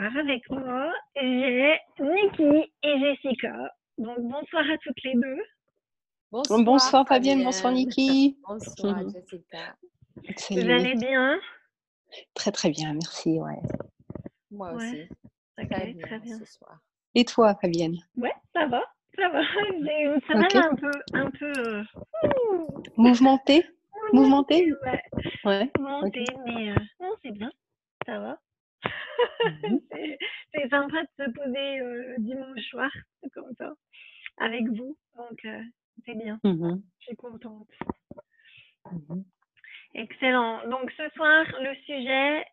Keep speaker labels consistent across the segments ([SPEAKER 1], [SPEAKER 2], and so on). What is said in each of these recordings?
[SPEAKER 1] Soir avec moi, j'ai Niki et Jessica. Donc bonsoir à toutes les deux.
[SPEAKER 2] Bonsoir, bonsoir Fabienne, bonsoir Niki.
[SPEAKER 3] Bonsoir Jessica.
[SPEAKER 1] Vous allez bien?
[SPEAKER 2] Très très bien, merci. Ouais.
[SPEAKER 3] Moi aussi. Très bien,
[SPEAKER 1] très bien.
[SPEAKER 3] ce soir.
[SPEAKER 2] Et toi Fabienne?
[SPEAKER 1] Ouais, ça va, ça va. J'ai une semaine
[SPEAKER 2] Ok.
[SPEAKER 1] un peu, un peu euh, ouh,
[SPEAKER 2] Mouvementé Mouvementé
[SPEAKER 1] ouais,
[SPEAKER 2] Ouais.
[SPEAKER 1] mouvementée, mais euh, non, c'est bien, ça va.
[SPEAKER 2] Mhm.
[SPEAKER 1] c'est sympa de se poser euh, le dimanche soir, comme ça, avec vous. Donc, euh, c'est bien,
[SPEAKER 2] Mhm.
[SPEAKER 1] je suis contente.
[SPEAKER 2] Mhm.
[SPEAKER 1] Excellent. Donc, ce soir, le sujet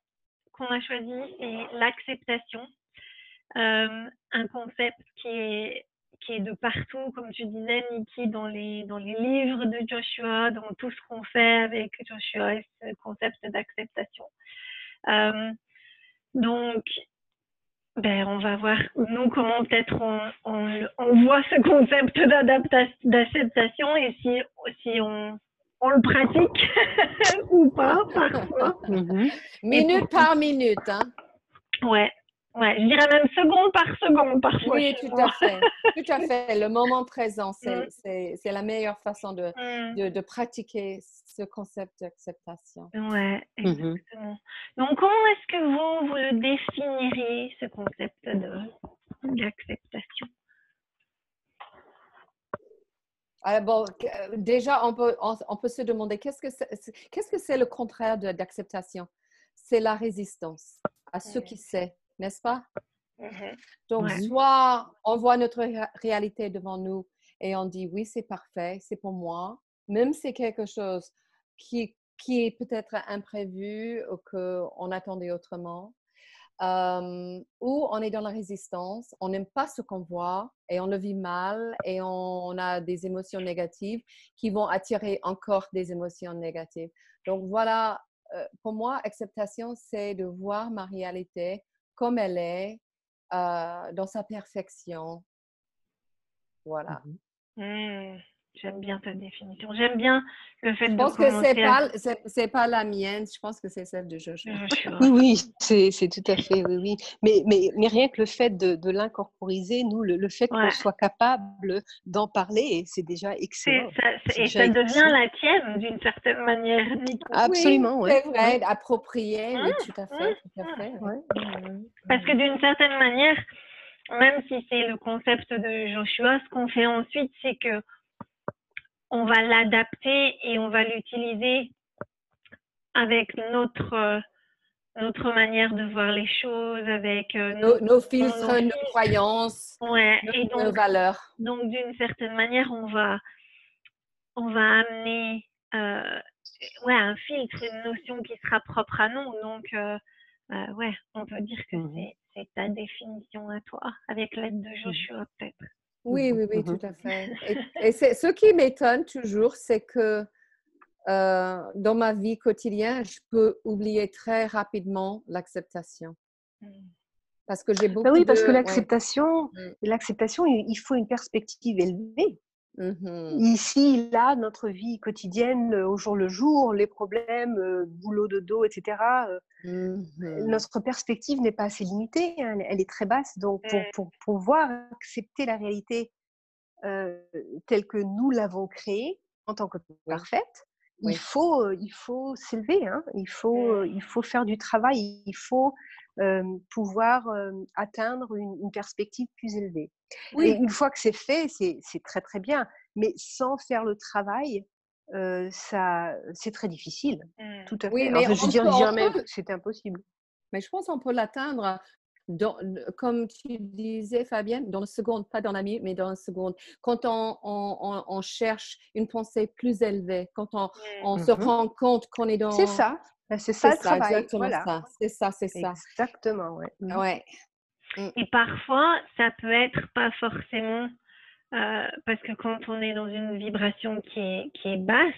[SPEAKER 1] qu'on a choisi, c'est l'acceptation. Euh, un concept qui est, qui est de partout, comme tu disais, Niki, dans les, dans les livres de Joshua, dans tout ce qu'on fait avec Joshua, et ce concept d'acceptation. Euh, donc, ben, on va voir, nous, comment peut-être on, on, voit ce concept d'adaptation, d'acceptation et si, si on, on le pratique ou pas, parfois.
[SPEAKER 2] Mhm.
[SPEAKER 3] Minute par minute, hein.
[SPEAKER 1] Ouais, ouais, je dirais même seconde par seconde parfois.
[SPEAKER 3] Oui, tout à fait. Tout à fait. Le moment présent, c'est
[SPEAKER 1] Mm.
[SPEAKER 3] c'est- c'est la meilleure façon de,
[SPEAKER 1] Mm.
[SPEAKER 3] de, de pratiquer ce concept d'acceptation.
[SPEAKER 1] Ouais,
[SPEAKER 2] Mhm.
[SPEAKER 1] exactement. Donc, comment est-ce que vous, vous le définiriez, ce concept d'acceptation?
[SPEAKER 3] Alors, bon, déjà, on peut, on, on peut se demander qu'est-ce que c'est c'est- qu'est-ce que c'est le contraire d'acceptation? C'est la résistance à ce qui sait, n'est-ce pas?
[SPEAKER 1] Mhm.
[SPEAKER 3] Donc,
[SPEAKER 1] Ouais.
[SPEAKER 3] soit on voit notre ré- réalité devant nous et on dit oui, c'est parfait, c'est pour moi, même si c'est quelque chose qui, qui est peut-être imprévu ou qu'on attendait autrement. Euh, ou on est dans la résistance, on n'aime pas ce qu'on voit et on le vit mal et on, on a des émotions négatives qui vont attirer encore des émotions négatives. Donc voilà, euh, pour moi, acceptation, c'est de voir ma réalité comme elle est, euh, dans sa perfection. Voilà.
[SPEAKER 1] Mm. J'aime bien ta définition. J'aime bien le fait
[SPEAKER 3] Je
[SPEAKER 1] de
[SPEAKER 3] pense que c'est
[SPEAKER 1] commencer à-
[SPEAKER 3] pas, c'est, c'est pas la mienne, je pense que c'est celle de Joshua.
[SPEAKER 2] Oui, oui, c'est c'est tout à fait, oui, oui. Mais, mais, mais rien que le fait de, de l'incorporiser, nous, le, le fait
[SPEAKER 1] Ouais.
[SPEAKER 2] qu'on soit capable d'en parler, c'est déjà excellent.
[SPEAKER 1] ça- et
[SPEAKER 2] déjà
[SPEAKER 1] ça devient
[SPEAKER 2] excellent.
[SPEAKER 1] la tienne d'une certaine manière, Nico.
[SPEAKER 2] Absolument,
[SPEAKER 3] oui,
[SPEAKER 2] ouais.
[SPEAKER 3] c'est vrai, approprié, oui,
[SPEAKER 1] Mm,
[SPEAKER 3] tout à fait, tout à
[SPEAKER 1] mm,
[SPEAKER 3] fait.
[SPEAKER 2] Ouais.
[SPEAKER 1] Parce que d'une certaine manière, même si c'est le concept de Joshua, ce qu'on fait ensuite, c'est que on va l'adapter et on va l'utiliser avec notre euh, notre manière de voir les choses, avec euh,
[SPEAKER 3] Nos, filtres,
[SPEAKER 1] nos
[SPEAKER 3] croyances,
[SPEAKER 1] ouais,
[SPEAKER 3] nos,
[SPEAKER 1] et
[SPEAKER 3] nos valeurs.
[SPEAKER 1] donc d'une certaine manière, on va on va amener euh, ouais un filtre, une notion qui sera propre à nous. Donc euh, euh, ouais, on peut dire que
[SPEAKER 2] Mhm.
[SPEAKER 1] c'est c'est ta définition à toi, avec l'aide de Joshua peut-être.
[SPEAKER 3] Oui,
[SPEAKER 2] Mhm,
[SPEAKER 3] oui, oui,
[SPEAKER 2] mhm.
[SPEAKER 3] tout à fait. Et, et c'est, ce qui m'étonne toujours, c'est que euh, dans ma vie quotidienne, je peux oublier très rapidement l'acceptation. Parce que j'ai beaucoup
[SPEAKER 2] Bah oui, parce
[SPEAKER 3] de-
[SPEAKER 2] que l'acceptation, l'acceptation, il faut une perspective élevée.
[SPEAKER 3] Mhm.
[SPEAKER 2] Ici, là, notre vie quotidienne, euh, au jour le jour, les problèmes, euh, boulot de dos, etc., euh, notre perspective n'est pas assez limitée, hein, elle, est très basse. Donc, pour, pour pouvoir accepter la réalité euh, telle que nous l'avons créée en tant que parfaite,
[SPEAKER 3] Oui.
[SPEAKER 2] il faut, il faut s'élever, hein, il, faut, euh, il faut faire du travail, il faut pouvoir euh, atteindre une, une perspective plus élevée.
[SPEAKER 3] Oui.
[SPEAKER 2] Et une fois que c'est fait, c'est c'est très très bien. Mais sans faire le travail, euh, ça, c'est très difficile.
[SPEAKER 1] Mm.
[SPEAKER 2] Tout à
[SPEAKER 3] Oui,
[SPEAKER 2] fait.
[SPEAKER 3] mais
[SPEAKER 2] Enfin, je
[SPEAKER 3] on
[SPEAKER 2] dirais jamais
[SPEAKER 3] peut-
[SPEAKER 2] que c'était impossible.
[SPEAKER 3] Mais je pense qu'on peut l'atteindre dans, comme tu disais, Fabienne, dans le seconde, pas dans la minute, mais dans la seconde, quand on, on, on cherche une pensée plus élevée, quand on, on se
[SPEAKER 2] Mhm.
[SPEAKER 3] rend compte qu'on est dans...
[SPEAKER 2] C'est ça. Ben, C'est ça
[SPEAKER 3] C'est
[SPEAKER 2] le travail.
[SPEAKER 3] exactement
[SPEAKER 2] Voilà.
[SPEAKER 3] ça. C'est ça, c'est ça.
[SPEAKER 2] Exactement, ouais. Mhm.
[SPEAKER 3] Ouais.
[SPEAKER 1] Et parfois, ça peut être pas forcément euh, parce que quand on est dans une vibration qui est, qui est basse,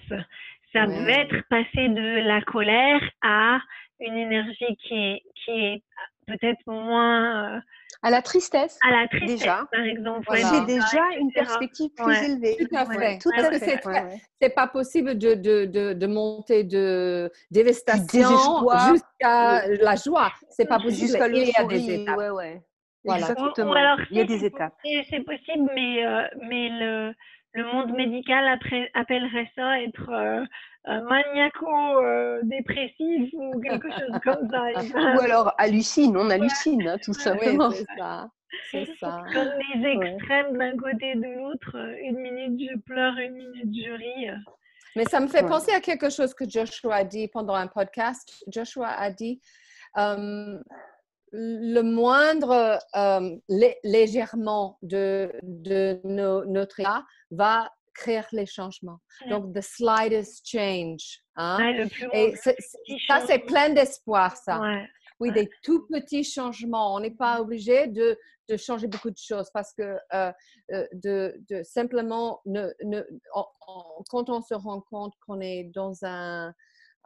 [SPEAKER 1] ça peut être passer de la colère à une énergie qui est, qui est peut-être moins euh,
[SPEAKER 2] À la tristesse,
[SPEAKER 1] à la tristesse,
[SPEAKER 2] Déjà.
[SPEAKER 1] par exemple.
[SPEAKER 3] Voilà.
[SPEAKER 1] ouais, ça,
[SPEAKER 2] déjà une perspective plus
[SPEAKER 1] Ouais.
[SPEAKER 2] élevée.
[SPEAKER 3] Tout à
[SPEAKER 2] Ouais,
[SPEAKER 3] fait.
[SPEAKER 2] tout
[SPEAKER 3] Parce
[SPEAKER 2] à fait.
[SPEAKER 3] c'est
[SPEAKER 2] ouais, ouais.
[SPEAKER 3] pas possible de, de, de, de monter de dévastation jusqu'à la joie. C'est pas possible.
[SPEAKER 2] Jusqu'à
[SPEAKER 3] Il y a des étapes.
[SPEAKER 2] Ouais, ouais.
[SPEAKER 3] Voilà.
[SPEAKER 1] Ou- ou
[SPEAKER 2] Exactement.
[SPEAKER 1] alors,
[SPEAKER 2] Il y a des étapes.
[SPEAKER 1] C'est possible, mais, euh, mais le, le monde médical après, appellerait ça être euh, euh, maniaco-dépressif ou quelque chose comme ça.
[SPEAKER 2] Ou alors hallucine, on hallucine, hein, tout simplement.
[SPEAKER 3] c'est ça. C'est ça.
[SPEAKER 1] Comme les extrêmes d'un côté et de l'autre, euh, une minute je pleure, une minute je ris.
[SPEAKER 3] Mais ça me fait
[SPEAKER 2] Ouais.
[SPEAKER 3] penser à quelque chose que Joshua a dit pendant un podcast. Joshua a dit euh, le moindre euh, lé- légèrement de, de nos- notre état va créer les changements.
[SPEAKER 1] Mm.
[SPEAKER 3] Donc, the slightest change. hein.
[SPEAKER 1] Ouais,
[SPEAKER 3] Et ça, c'est plein d'espoir, ça.
[SPEAKER 1] Ouais.
[SPEAKER 3] Oui, des tout petits changements. On n'est pas obligé de, de changer beaucoup de choses parce que euh, euh, de, de simplement, ne, ne- quand on se rend compte qu'on est dans un,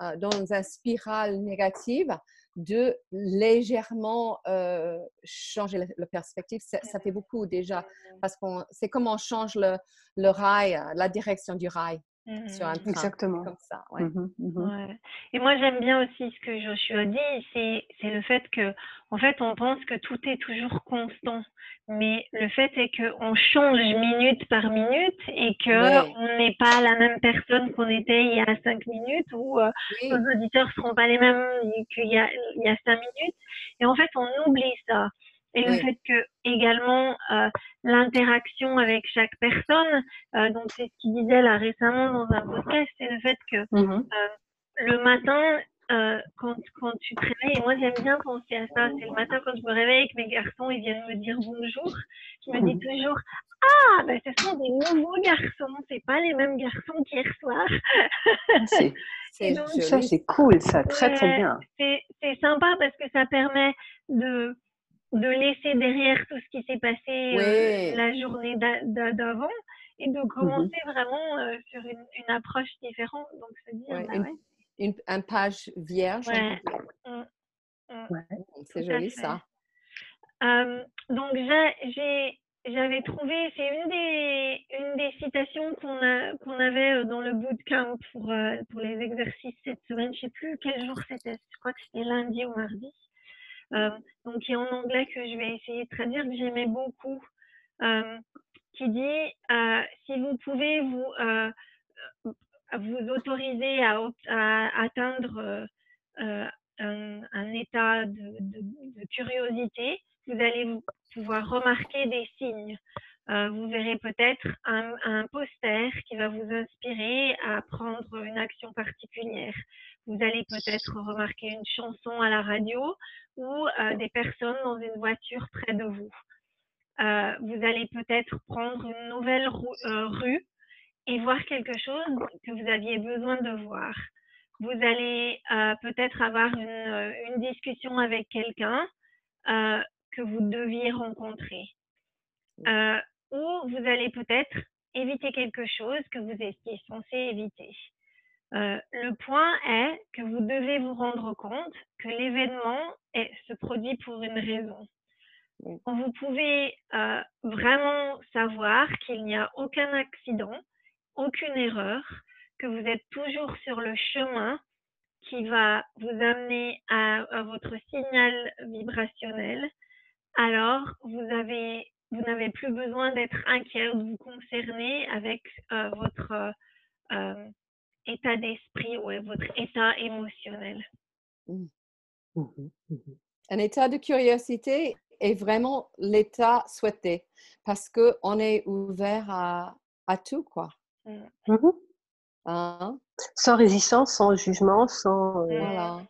[SPEAKER 3] euh, dans un spirale négative, de légèrement euh, changer la, la perspective, ça, ça fait beaucoup déjà parce que c'est comme on change le, le rail, la direction du rail Sur un train.
[SPEAKER 2] Exactement.
[SPEAKER 3] Comme ça, ouais.
[SPEAKER 2] Mhm.
[SPEAKER 1] Ouais. Et moi, j'aime bien aussi ce que Joshua dit, c'est, c'est le fait que, en fait, on pense que tout est toujours constant. Mais le fait est qu'on change minute par minute et que
[SPEAKER 3] Ouais.
[SPEAKER 1] on n'est pas la même personne qu'on était il y a cinq minutes ou euh,
[SPEAKER 3] Oui,
[SPEAKER 1] nos auditeurs seront pas les mêmes qu'il y a, il y a cinq minutes. Et en fait, on oublie ça. Et le fait que également euh, l'interaction avec chaque personne, euh, donc c'est ce qu'il disait là récemment dans un podcast, c'est le fait que
[SPEAKER 2] Mhm.
[SPEAKER 1] le matin, euh, quand, quand tu te réveilles, et moi j'aime bien penser à ça, c'est le matin quand je me réveille et que mes garçons ils viennent me dire bonjour, je me dis toujours Ah, ben ce sont des nouveaux garçons, c'est pas les mêmes garçons qu'hier soir.
[SPEAKER 2] C'est-
[SPEAKER 3] c'est.
[SPEAKER 2] Ça, c'est cool, ça, très très bien.
[SPEAKER 1] C'est c'est sympa parce que ça permet de, de laisser derrière tout ce qui s'est passé euh, la journée d'a- d'a- d'avant et de commencer vraiment euh, sur une, une approche différente. Donc se dire,
[SPEAKER 3] Ouais,
[SPEAKER 1] bah
[SPEAKER 3] une-
[SPEAKER 1] ouais,
[SPEAKER 3] Une, un page vierge. on
[SPEAKER 1] Ouais.
[SPEAKER 3] peut dire.
[SPEAKER 1] mm, mm.
[SPEAKER 2] Ouais.
[SPEAKER 3] C'est joli ça.
[SPEAKER 1] Euh, donc j'avais trouvé, c'est une des, une des citations qu'on qu'on avait euh, dans le bootcamp pour, pour les exercices cette semaine. Je sais plus quel jour c'était, je crois que c'était lundi ou mardi. Euh, donc qui est en anglais que je vais essayer de traduire, que j'aimais beaucoup, euh, qui dit euh, si vous pouvez vous vous autoriser à, atteindre un, état de, de- curiosité, vous allez pouvoir remarquer des signes. Euh, vous verrez peut-être un, un poster qui va vous inspirer à prendre une action particulière. Vous allez peut-être remarquer une chanson à la radio ou euh, des personnes dans une voiture près de vous. Euh, vous allez peut-être prendre une nouvelle euh, rue et voir quelque chose que vous aviez besoin de voir. Vous allez euh, peut-être avoir une, une discussion avec quelqu'un euh, que vous deviez rencontrer. Euh, ou vous allez peut-être éviter quelque chose que vous étiez censé éviter. Euh, le point est que vous devez vous rendre compte que l'événement se produit pour une raison.
[SPEAKER 3] Oui.
[SPEAKER 1] Vous pouvez euh, vraiment savoir qu'il n'y a aucun accident, aucune erreur, que vous êtes toujours sur le chemin qui va vous amener à, à votre signal vibrationnel, alors vous avez vous n'avez plus besoin d'être inquiet ou de vous concerner avec euh, votre euh, euh, état d'esprit ou votre état émotionnel.
[SPEAKER 2] Mhm, mhm.
[SPEAKER 3] Un état de curiosité est vraiment l'état souhaité parce qu'on est ouvert à, à tout, quoi. Hein?
[SPEAKER 2] Sans résistance, sans jugement, sans.
[SPEAKER 1] Mm.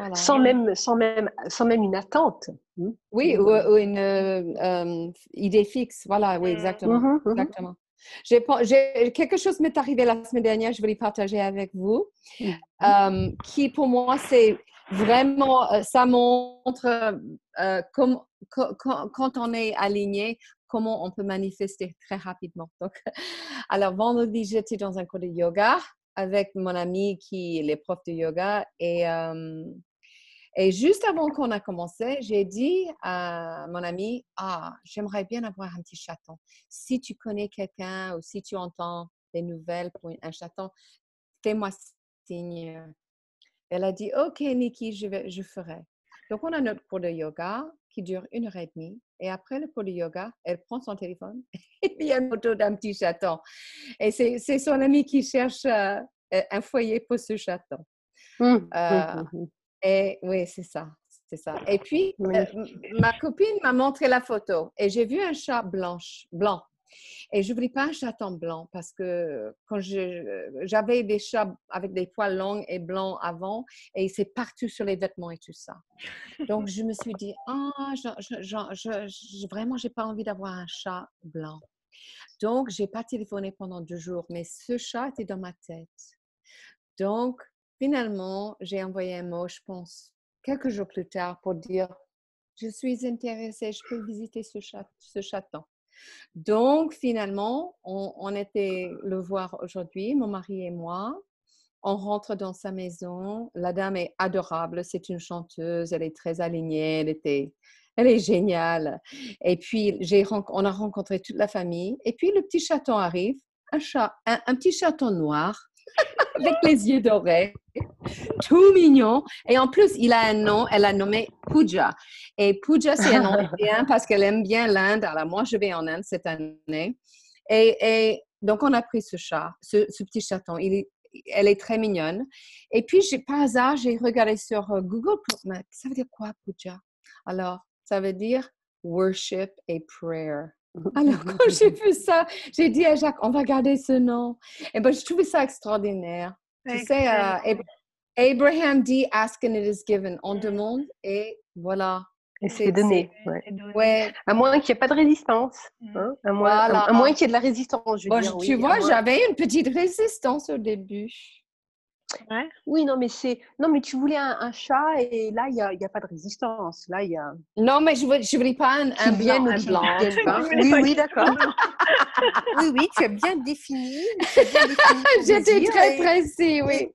[SPEAKER 3] Voilà.
[SPEAKER 2] Sans, même, sans, même, sans même une attente.
[SPEAKER 3] Hmm? Oui, ou, une euh, idée fixe. Voilà, oui, exactement. Mmh mmh exactement. J'ai, quelque chose m'est arrivé la semaine dernière, je voulais partager avec vous, mmh qui pour moi, c'est vraiment, euh, ça montre euh, comme, quand, on est aligné, comment on peut manifester très rapidement. Donc, alors, vendredi, j'étais dans un cours de yoga avec mon ami qui est prof de yoga et et juste avant qu'on a commencé, j'ai dit à mon ami, ah, j'aimerais bien avoir un petit chaton. Si tu connais quelqu'un ou si tu entends des nouvelles pour un chaton, fais-moi signe. Elle a dit, OK, Nikki, je, vais, je ferai. Donc, on a notre cours de yoga qui dure une heure et demie. Et après le cours de yoga, elle prend son téléphone et il y a une photo d'un petit chaton. Et c'est son ami qui cherche euh, un foyer pour ce chaton. Mmh, mmh, euh, mmh, et oui, c'est ça. C'est ça. Et puis, euh, ma copine m'a montré la photo et j'ai vu un chat blanche, blanc. Et je voulais pas un chaton blanc parce que quand j'avais des chats avec des poils longs et blancs avant et c'est partout sur les vêtements et tout ça. Donc, je me suis dit, ah, je, vraiment, je n'ai pas envie d'avoir un chat blanc. Donc, je n'ai pas téléphoné pendant deux jours, mais ce chat était dans ma tête. Donc, Finalement, j'ai envoyé un mot, je pense, quelques jours plus tard pour dire je suis intéressée, je peux visiter ce, chat, ce chaton. Donc, finalement, on, était le voir aujourd'hui, mon mari et moi. On rentre dans sa maison. La dame est adorable. C'est une chanteuse. Elle est très alignée. Elle était, elle est géniale. Et puis, on a rencontré toute la famille. Et puis, le petit chaton arrive. Un chat, un petit chaton noir avec les yeux dorés, tout mignon. Et en plus, il a un nom, elle a nommé Pooja. Et Pooja, c'est un nom indien parce qu'elle aime bien l'Inde. Alors, moi, je vais en Inde cette année. Et, donc, on a pris ce chat, ce, petit chaton. Il elle est très mignonne. Et puis, par hasard, j'ai regardé sur euh, Google. Ça veut dire quoi, Pooja? Alors, ça veut dire worship et prayer. Alors, quand j'ai vu ça, j'ai dit à Jacques, on va garder ce nom. Et ben, je trouvais ça extraordinaire. Tu sais, euh, Abraham dit, ask and it is given. On mm. demande et voilà.
[SPEAKER 2] Et c'est donné. Ouais. À moins qu'il n'y ait pas de résistance. Mm. Hein? À moins, qu'il y ait de la résistance, je veux dire,
[SPEAKER 3] Tu vois, j'avais une petite résistance au début.
[SPEAKER 2] Oui, non, mais c'est non, mais tu voulais un, chat et là il n'y a, y a, pas de résistance. Là il y a.
[SPEAKER 3] Non, mais je ne je voulais pas un, un blanc. blanc.
[SPEAKER 2] oui, oui, d'accord. oui, oui, tu as bien défini.
[SPEAKER 3] J'étais très pressée, oui.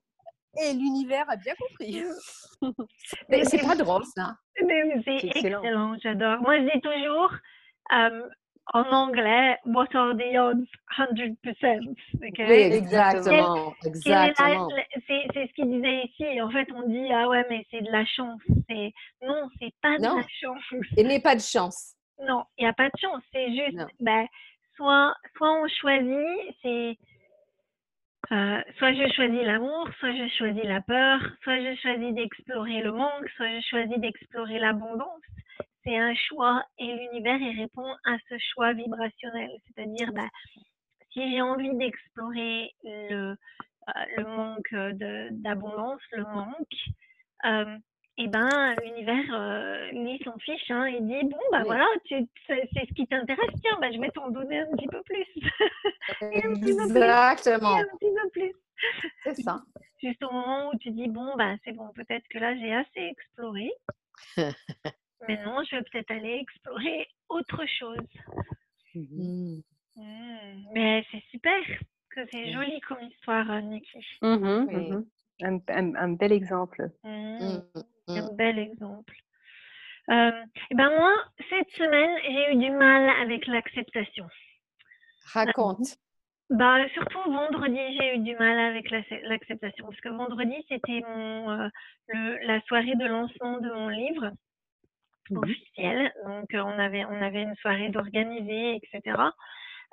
[SPEAKER 2] Et, l'univers a bien compris.
[SPEAKER 3] mais c'est pas drôle ça.
[SPEAKER 1] c'est excellent, j'adore. Moi je dis toujours. Euh, en anglais, what are the odds? 100%?
[SPEAKER 3] Okay? Oui, exactement. exactement.
[SPEAKER 1] C'est ce qu'il disait ici. En fait, on dit, ah ouais, mais c'est de la chance. Non, c'est pas de la chance.
[SPEAKER 3] Il n'y a pas de chance.
[SPEAKER 1] Non, il n'y a pas de chance. C'est juste, ben, soit, soit on choisit, c'est. Euh, soit je choisis l'amour, soit je choisis la peur, soit je choisis d'explorer le manque, soit je choisis d'explorer l'abondance c'est un choix et l'univers il répond à ce choix vibrationnel. C'est-à-dire, bah, si j'ai envie d'explorer le, euh, le manque d'abondance, le manque, euh, et eh ben l'univers euh, lui s'en fiche, hein, il dit bon bah voilà, c'est ce qui t'intéresse, tiens, bah, je vais t'en donner un petit peu plus.
[SPEAKER 3] Exactement.
[SPEAKER 1] un petit peu plus.
[SPEAKER 3] C'est ça.
[SPEAKER 1] Juste au moment où tu dis bon bah c'est bon, peut-être que là j'ai assez exploré. Maintenant, je vais peut-être aller explorer autre chose. Mmh. Mmh. Mais c'est super, que c'est joli comme histoire, euh, Niki.
[SPEAKER 2] Mmh, un, bel exemple.
[SPEAKER 1] Un bel exemple. Euh, et ben moi, cette semaine, j'ai eu du mal avec l'acceptation.
[SPEAKER 3] Raconte.
[SPEAKER 1] bah, surtout vendredi, j'ai eu du mal avec l'acceptation. Parce que vendredi, c'était euh, la soirée de lancement de mon livre. Mmh officielle. Donc, euh, on, avait, on avait une soirée d'organiser, etc.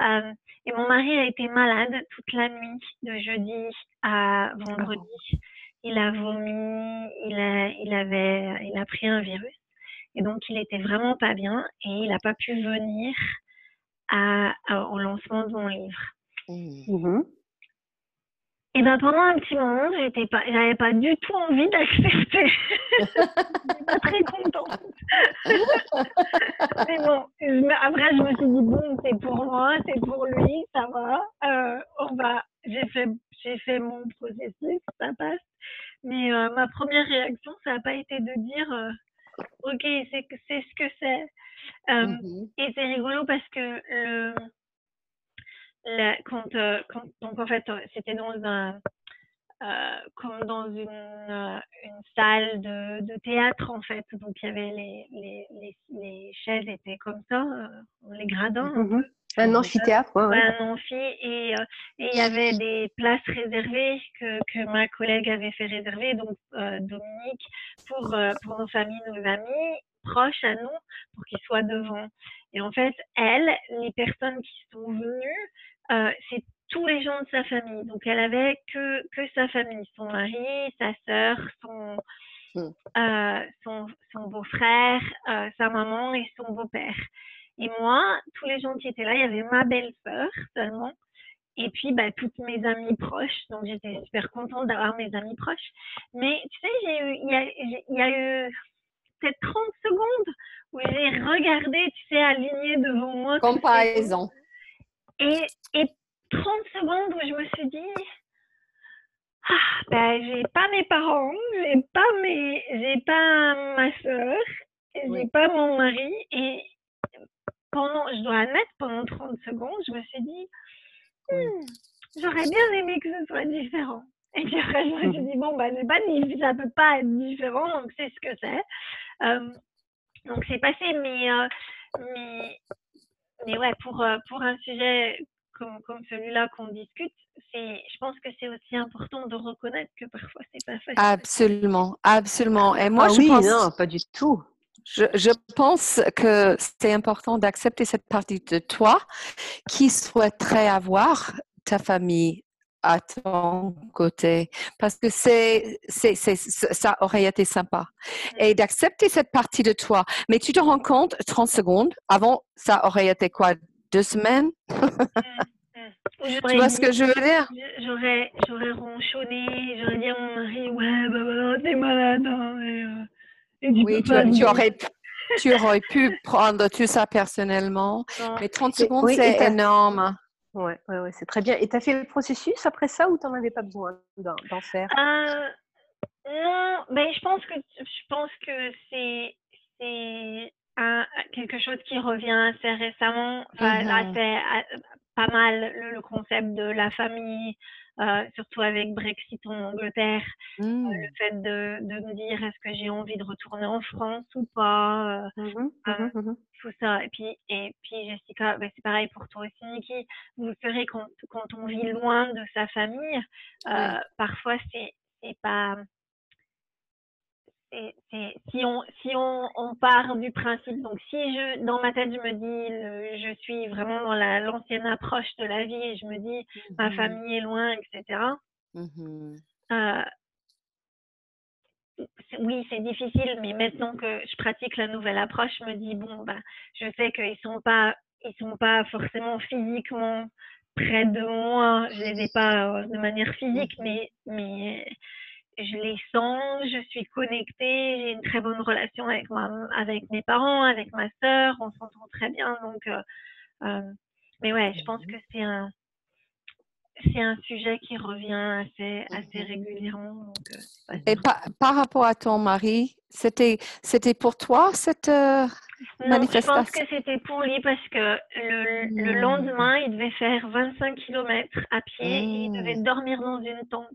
[SPEAKER 1] Euh, et mon mari a été malade toute la nuit de jeudi à vendredi. Il a vomi, il a, il avait, il a pris un virus. Et donc, il était vraiment pas bien et il n'a pas pu venir à, au lancement de mon livre. Mmh. Et ben pendant un petit moment, j'étais pas, j'avais pas du tout envie d'accepter. j'étais pas très contente. Mais bon, après je me suis dit bon, c'est pour moi, c'est pour lui, ça va. Euh, on va, j'ai fait, j'ai fait mon processus, ça passe. Mais euh, ma première réaction, ça n'a pas été de dire euh, ok, c'est c'est ce que c'est. Euh, mmh et c'est rigolo parce que le quand, euh, quand, donc en fait, c'était dans un, euh, comme dans une, euh, une salle de, de, théâtre en fait. Donc il y avait les, les, les, les chaises étaient comme ça, euh, les gradins.
[SPEAKER 2] Un amphithéâtre, ouais,
[SPEAKER 1] Un amphi et il y avait des places réservées que, que ma collègue avait fait réserver, donc Dominique, pour, pour nos familles, nos amis proches à nous, pour qu'ils soient devant. Et en fait, elle, les personnes qui sont venues, euh, c'est tous les gens de sa famille. Donc, elle avait que, que sa famille, son mari, sa sœur, son, mmh. euh, son, son beau-frère, euh, sa maman et son beau-père. Et moi, tous les gens qui étaient là, il y avait ma belle-sœur seulement. Et puis, bah, toutes mes amies proches. Donc, j'étais super contente d'avoir mes amis proches. Mais, tu sais, j'ai eu, il y a, il y a eu peut-être 30 secondes où j'ai regardé, tu sais, aligné devant moi.
[SPEAKER 3] Comparaison.
[SPEAKER 1] Et, et 30 secondes où je me suis dit, ah, ben, j'ai pas mes parents, j'ai pas mes, j'ai pas ma soeur, j'ai pas mon mari. Et pendant, je dois admettre, pendant 30 secondes, je me suis dit, hmm, j'aurais bien aimé que ce soit différent. Et puis après, je me suis dit, bon, ben, pas, ça peut pas être différent, donc c'est ce que c'est. Euh, donc c'est passé, mais, euh, mais mais ouais, pour, euh, pour un sujet comme, comme celui-là qu'on discute, je pense que c'est aussi important de reconnaître que parfois c'est pas facile.
[SPEAKER 3] Absolument, absolument. Et moi,
[SPEAKER 2] ah
[SPEAKER 3] je
[SPEAKER 2] oui,
[SPEAKER 3] pense,
[SPEAKER 2] non, pas du tout.
[SPEAKER 3] Je, je pense que c'est important d'accepter cette partie de toi qui souhaiterait avoir ta famille à ton côté parce que c'est, c'est, c'est, ça aurait été sympa. Et d'accepter cette partie de toi. Mais tu te rends compte, 30 secondes, avant, ça aurait été quoi? Deux semaines? Tu vois ce que je veux dire?
[SPEAKER 1] J'aurais, j'aurais ronchonné, j'aurais dit à mon mari, ouais, bah, bah t'es malade. Hein,
[SPEAKER 3] et, euh, oui, tu, tu, aurais, tu aurais pu prendre tout ça personnellement. Mais 30 secondes, c'est énorme.
[SPEAKER 2] Ouais, ouais, ouais c'est très bien. Et tu as fait le processus après ça ou tu n'en avais pas besoin d'en faire?
[SPEAKER 1] Euh, Non, mais je pense que je pense que c'est c'est quelque chose qui revient assez récemment. Enfin, Là, mmh c'est euh, pas mal le, concept de la famille, euh, surtout avec Brexit en Angleterre, euh, le mmh. fait de, de me dire est-ce que j'ai envie de retourner en France ou pas, euh, mmh mmh mmh tout ça. Et puis, et puis Jessica, bah, c'est pareil pour toi aussi, Niki. Vous savez, quand, quand on vit loin de sa famille, parfois c'est c'est si on si on, on, part du principe donc si je dans ma tête je me dis je suis vraiment dans la l'ancienne approche de la vie et je me dis ma mmh famille est loin etc mmh euh, oui c'est difficile mais maintenant que je pratique la nouvelle approche je me dis bon bah je sais qu'ils sont pas ils sont pas forcément physiquement près de moi je les ai pas euh, de manière physique mmh mais mais je les sens, je suis connectée, j'ai une très bonne relation avec, avec mes parents, avec ma sœur, on s'entend très bien. Donc, euh, euh, mais ouais, je pense que c'est un, c'est un sujet qui revient assez, assez mmh régulièrement.
[SPEAKER 3] Euh, Et par, par, rapport à ton mari, c'était, c'était pour toi cette manifestation
[SPEAKER 1] Je pense que c'était pour lui parce que le, le, mmh. lendemain, il devait faire 25 km à pied et il devait dormir dans une tente.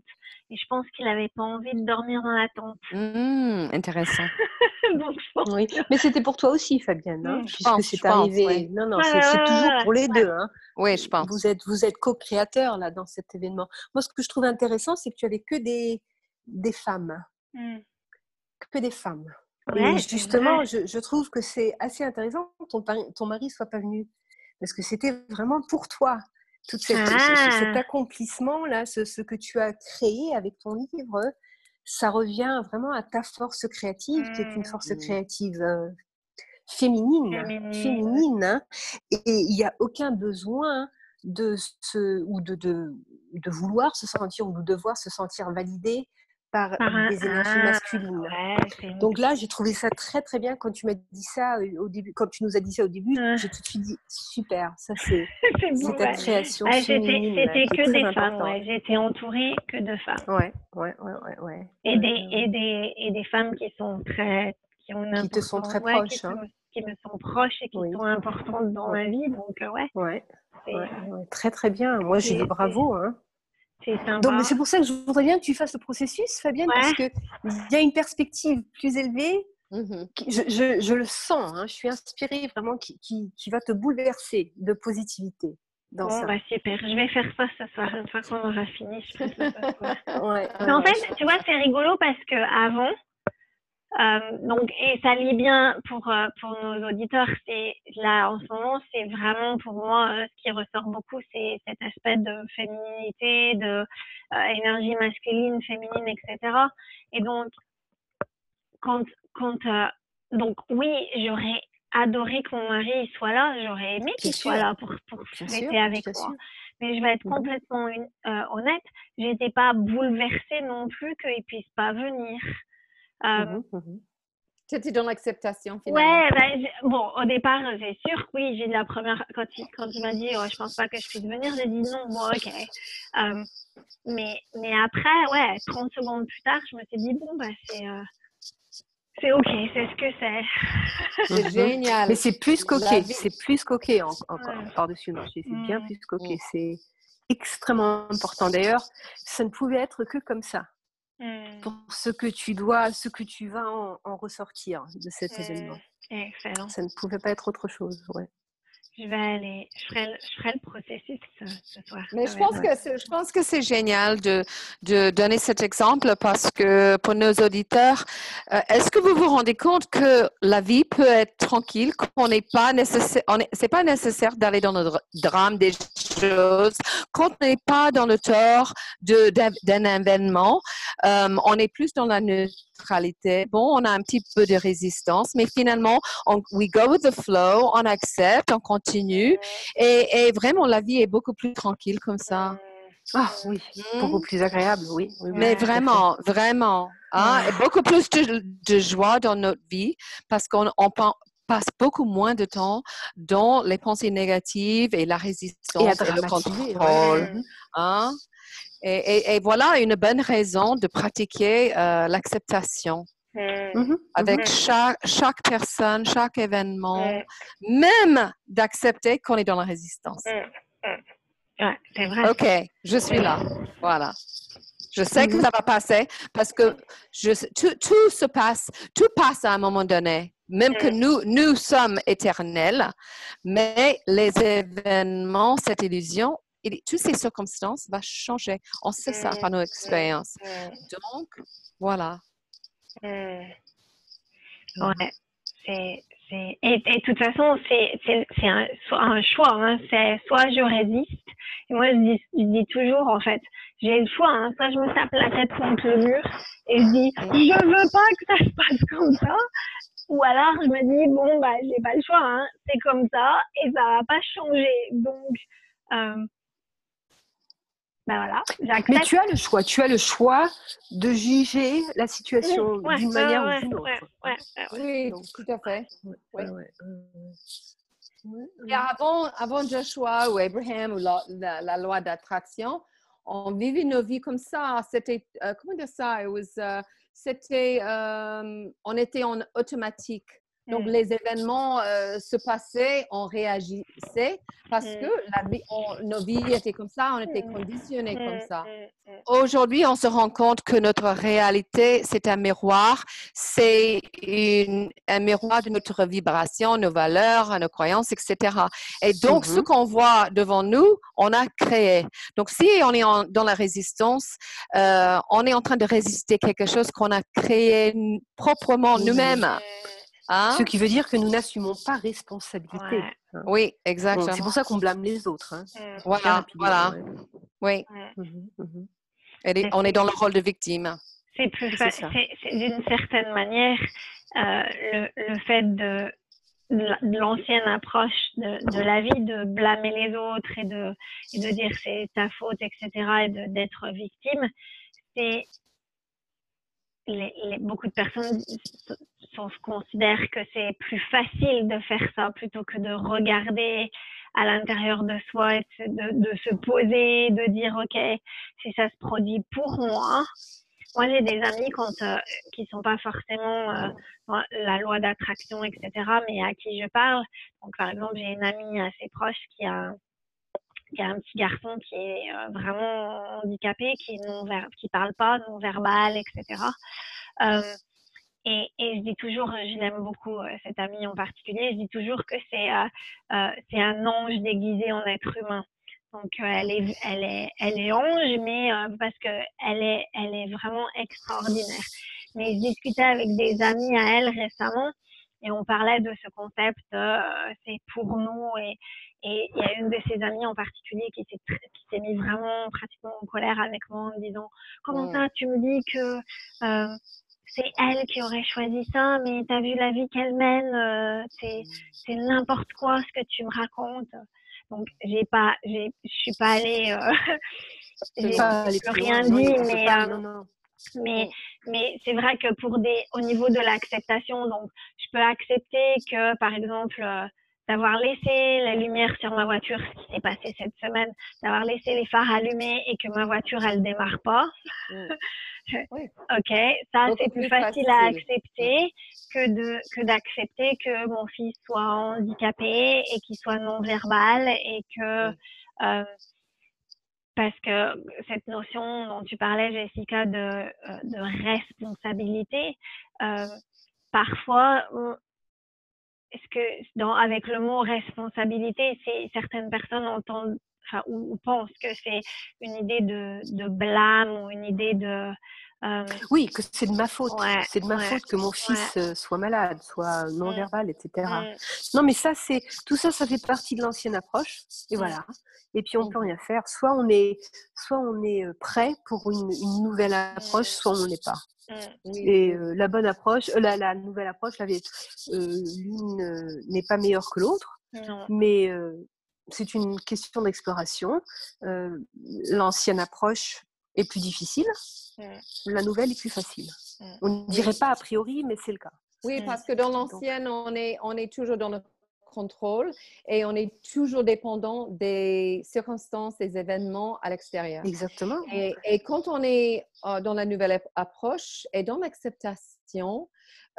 [SPEAKER 1] Et je pense qu'il n'avait pas envie de dormir dans la tente.
[SPEAKER 3] Mmh, intéressant.
[SPEAKER 2] Donc, oui. Mais c'était pour toi aussi, Fabienne, hein, mmh, puisque c'est arrivé. Non, non, c'est toujours pour les deux. Hein.
[SPEAKER 3] Oui, je pense.
[SPEAKER 2] Vous êtes, vous êtes co-créateurs là dans cet événement. Moi, ce que je trouve intéressant, c'est que tu avais que des, des femmes. Mmh. Que des femmes. Et justement, je, je, trouve que c'est assez intéressant que ton, ton mari soit pas venu. Parce que c'était vraiment pour toi tout cet ah! accomplissement-là, ce, que tu as créé avec ton livre, ça revient vraiment à ta force créative, qui est une force mmh. créative euh, féminine, féminine, hein. et il n'y a aucun besoin de se, ou de, de, de vouloir se sentir ou de devoir se sentir validé par, des énergies ah, masculines. Donc là, j'ai trouvé ça très très bien quand tu m'as dit ça au début, quand tu nous as dit ça au début, ah. j'ai tout de suite dit super, ça c'est ta création
[SPEAKER 1] ah, C'était que des femmes, ouais. j'étais entourée que de femmes.
[SPEAKER 2] Ouais, ouais, ouais, ouais.
[SPEAKER 1] Et, des, et, des, et des femmes qui sont très,
[SPEAKER 2] qui ont qui te sont très proches. Qui,
[SPEAKER 1] hein. qui, me sont proches et qui sont importantes dans ma vie, donc euh, ouais.
[SPEAKER 2] Ouais. Très très bien. Moi, j'ai dit bravo. Hein. Donc, c'est pour ça que je voudrais bien que tu fasses le processus, Fabienne, parce qu'il y a une perspective plus élevée. Mmh je, je, le sens, hein, je suis inspirée vraiment qui, qui, qui, va te bouleverser de positivité.
[SPEAKER 1] Dans bon, ça. Bah, super, je vais faire ça ce soir, une fois qu'on aura fini. Je ouais, en fait, tu vois, c'est rigolo parce que avant, euh, donc, et ça lit bien pour, euh, pour nos auditeurs. C'est là, en ce moment, c'est vraiment pour moi euh, ce qui ressort beaucoup, c'est cet aspect de féminité, de énergie masculine, féminine, etc. Et donc, quand, quand donc oui, j'aurais adoré que mon mari soit là, j'aurais aimé qu'il soit là pour, pour fêter avec moi. Mais je vais être mmh complètement honnête, j'étais pas bouleversée non plus qu'il puisse pas venir.
[SPEAKER 3] Mmh mmh C'était dans l'acceptation finalement.
[SPEAKER 1] Ouais, ben, bon, au départ, c'est sûr que oui, j'ai la première, quand il, quand il m'a dit, oh, je pense pas que je puisse venir, j'ai dit non, bon, ok. mais, mais après, ouais, 30 secondes plus tard, je me suis dit, bon, bah, c'est, euh, c'est ok, c'est ce que c'est.
[SPEAKER 3] C'est génial.
[SPEAKER 2] Mais c'est plus qu'ok, c'est plus qu'ok encore, par-dessus le c'est bien mmh. plus qu'ok, c'est extrêmement important. D'ailleurs, ça ne pouvait être que comme ça. Mmh. pour ce que tu dois, ce que tu vas en, ressortir de cet événement.
[SPEAKER 1] Excellent.
[SPEAKER 2] Ça ne pouvait pas être autre chose. Ouais
[SPEAKER 1] je vais aller, je ferai, je ferai le processus ce, soir.
[SPEAKER 3] Mais je pense, que je pense que c'est génial de, de, donner cet exemple parce que pour nos auditeurs, euh, est-ce que vous vous rendez compte que la vie peut être tranquille, qu'on n'est pas nécessaire, c'est pas nécessaire d'aller dans le drame des choses, quand on n'est pas dans le tort d'un événement, euh, on est plus dans la neutralité. Bon, on a un petit peu de résistance, mais finalement, on, we go with the flow, on accepte, on continue. Et, vraiment, la vie est beaucoup plus tranquille comme ça.
[SPEAKER 2] Ah oui, beaucoup plus agréable, oui.
[SPEAKER 3] Mais vraiment, vraiment. Hein, beaucoup plus de, joie dans notre vie parce qu'on passe beaucoup moins de temps dans les pensées négatives et la résistance et, le contrôle. Hein? Et, voilà une bonne raison de pratiquer euh, l'acceptation. Mmh. Mmh avec mmh. chaque, chaque personne, chaque événement, même d'accepter qu'on est dans la résistance.
[SPEAKER 1] c'est vrai.
[SPEAKER 3] OK, je suis là. Voilà. Je sais que ça va passer parce que je, tout, tout, se passe, tout passe à un moment donné. Même que nous, nous sommes éternels, mais les événements, cette illusion, et toutes ces circonstances vont changer. On sait ça par nos expériences. Donc, voilà.
[SPEAKER 1] Hmm. Ouais. C'est, c'est... Et, de toute façon, c'est, c'est, c'est un, un, choix. Hein. C'est soit je résiste. Et moi, je dis, je dis toujours, en fait, j'ai le choix. Hein. Soit je me tape la tête contre le mur et je dis, je veux pas que ça se passe comme ça. Ou alors, je me dis, bon, bah, j'ai pas le choix. Hein. C'est comme ça et ça va pas changer. Donc, euh, ben voilà,
[SPEAKER 2] Mais tu as le choix, tu as le choix de juger la situation d'une manière ou d'une autre.
[SPEAKER 3] oui, tout à fait. Et avant, avant Joshua ou Abraham ou la, loi d'attraction, on vivait nos vies comme ça. C'était, euh, comment dire ça? Uh, c'était, euh, on était en automatique. Donc, mm. les événements euh, se passaient, on réagissait parce mm. que la vie, nos vies étaient comme ça, on était mm. conditionnés comme ça. Aujourd'hui, on se rend compte que notre réalité, c'est un miroir, c'est un miroir de notre vibration, nos valeurs, nos croyances, etc. Et donc, ce mm-hmm. qu'on voit devant nous, on a créé. Donc, si on est dans la résistance, euh, on est en train de résister quelque chose qu'on a créé proprement nous-mêmes.
[SPEAKER 2] Hein? Ce qui veut dire que nous n'assumons pas responsabilité.
[SPEAKER 3] Hein. Oui, exactement.
[SPEAKER 2] c'est pour ça qu'on blâme les autres. Hein.
[SPEAKER 3] Mmh. Voilà, voilà. Oui. Mmh, mmh, on est dans le rôle de victime.
[SPEAKER 1] C'est plus C'est d'une certaine manière euh, le, le, fait de de l'ancienne approche de, la vie, de blâmer les autres et de, et de dire c'est ta faute, etc., et d'être victime, c'est les, beaucoup de personnes sont, considèrent que c'est plus facile de faire ça plutôt que de regarder à l'intérieur de soi, de, de, se poser, de dire ok, si ça se produit pour moi, moi, j'ai des amis quand, euh, qui sont pas forcément euh, la loi d'attraction, etc., mais à qui je parle. Donc, par exemple, j'ai une amie assez proche qui a, qui a un petit garçon qui est euh, vraiment handicapé, qui ne parle pas, non verbal, etc. Et, et, je dis toujours, je l'aime beaucoup, cette amie en particulier, je dis toujours que c'est c'est un ange déguisé en être humain. Donc euh, elle est, elle est, elle est ange, mais euh, parce que elle est, elle est vraiment extraordinaire. Mais je discutais avec des amis à elle récemment et on parlait de ce concept, euh, c'est pour nous et il y a une de ses amies en particulier qui s'est qui s'est mise vraiment pratiquement en colère avec moi en disant comment ça tu me dis que c'est elle qui aurait choisi ça, mais tu as vu la vie qu'elle mène, c'est c'est n'importe quoi ce que tu me racontes. Donc, j'ai pas, je suis pas allée, euh, j'ai rien dit, mais, euh, mais, mais c'est vrai que pour des, au niveau de l'acceptation, donc, je peux accepter que, par exemple, euh, d'avoir laissé la lumière sur ma voiture, ce qui s'est passé cette semaine, d'avoir laissé les phares allumés et que ma voiture, elle démarre pas. Mm. ok, ça c'est plus facile, à accepter que de que d'accepter que mon fils soit handicapé et qu'il soit non verbal et que euh, parce que cette notion dont tu parlais, Jessica, de, euh, de responsabilité, euh, parfois, est-ce que dans, avec le mot responsabilité, certaines personnes entendent ou, pensent que c'est une idée de, de, blâme ou une idée de
[SPEAKER 2] euh, oui, que c'est de ma faute. c'est de ma faute que mon fils euh, soit malade, soit non mmh. verbal, etc. Mmh. Non, mais ça, c'est tout ça, ça fait partie de l'ancienne approche. Et mmh. voilà. Et puis on peut rien faire. Soit on est, soit on est euh, prêt pour une, une nouvelle approche, soit on n'est pas. Et la bonne approche, la, la, nouvelle approche, l'une n'est pas meilleure que l'autre, mais c'est une question d'exploration. L'ancienne approche est plus difficile, mmh. la nouvelle est plus facile. Mmh. On ne dirait pas a priori, mais c'est le cas.
[SPEAKER 3] Oui, mmh. parce que dans l'ancienne, on est, on est toujours dans notre contrôle et on est toujours dépendant des circonstances, des événements à l'extérieur.
[SPEAKER 2] Exactement.
[SPEAKER 3] Et, et, quand on est euh, dans la nouvelle approche et dans l'acceptation,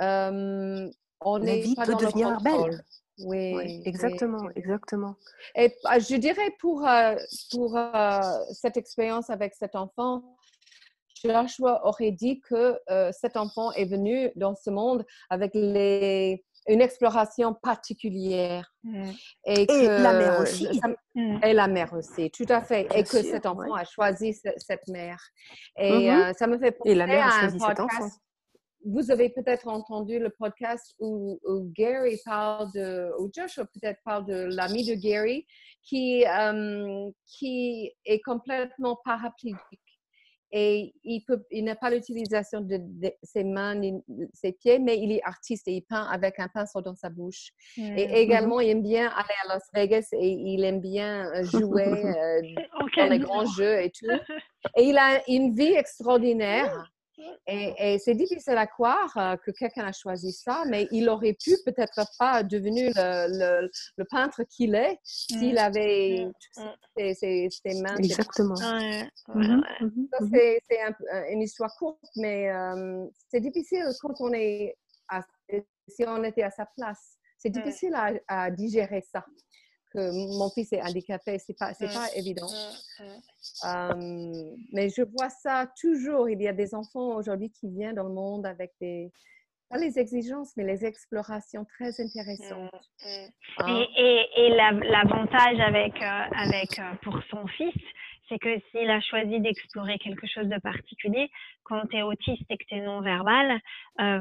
[SPEAKER 3] euh, on
[SPEAKER 2] la est vie peut devenir belle. Oui, exactement, exactement.
[SPEAKER 3] Et ah, je dirais pour, euh, pour euh, cette expérience avec cet enfant, Joshua aurait dit que euh, cet enfant est venu dans ce monde avec les, une exploration particulière.
[SPEAKER 2] Mmh. Et, la mère aussi.
[SPEAKER 3] Mmh. Et la mère aussi, tout à fait. et que cet enfant a choisi cette mère. Et mmh ça me fait penser et la mère a choisi cet enfant vous avez peut-être entendu le podcast où, Gary parle de, ou Joshua peut-être parle de l'ami de Gary qui, euh, qui est complètement paraplégique et il, peut, il n'a pas l'utilisation de, ses mains ni ses pieds, mais il est artiste et il peint avec un pinceau dans sa bouche. Et mm-hmm. également, il aime bien aller à Las Vegas et il aime bien euh, jouer euh, dans les grands jeux et tout. Et il a une vie extraordinaire. Et, c'est difficile à croire euh, que quelqu'un a choisi ça, mais il aurait pu peut-être pas devenir le, le, peintre qu'il est s'il mmh. avait mmh. ses, mains.
[SPEAKER 2] Exactement.
[SPEAKER 3] Mmh c'est une histoire courte, mais euh, c'est difficile quand on est, si on était à sa place. C'est difficile à, à digérer ça que mon fils est handicapé, c'est pas, c'est pas évident. mais je vois ça toujours. Il y a des enfants aujourd'hui qui viennent dans le monde avec des, pas les exigences, mais les explorations très intéressantes.
[SPEAKER 1] Hein? Et, et, l'avantage avec, euh, avec, euh, pour son fils, c'est que s'il a choisi d'explorer quelque chose de particulier, quand tu es autiste et que tu es non-verbal, euh,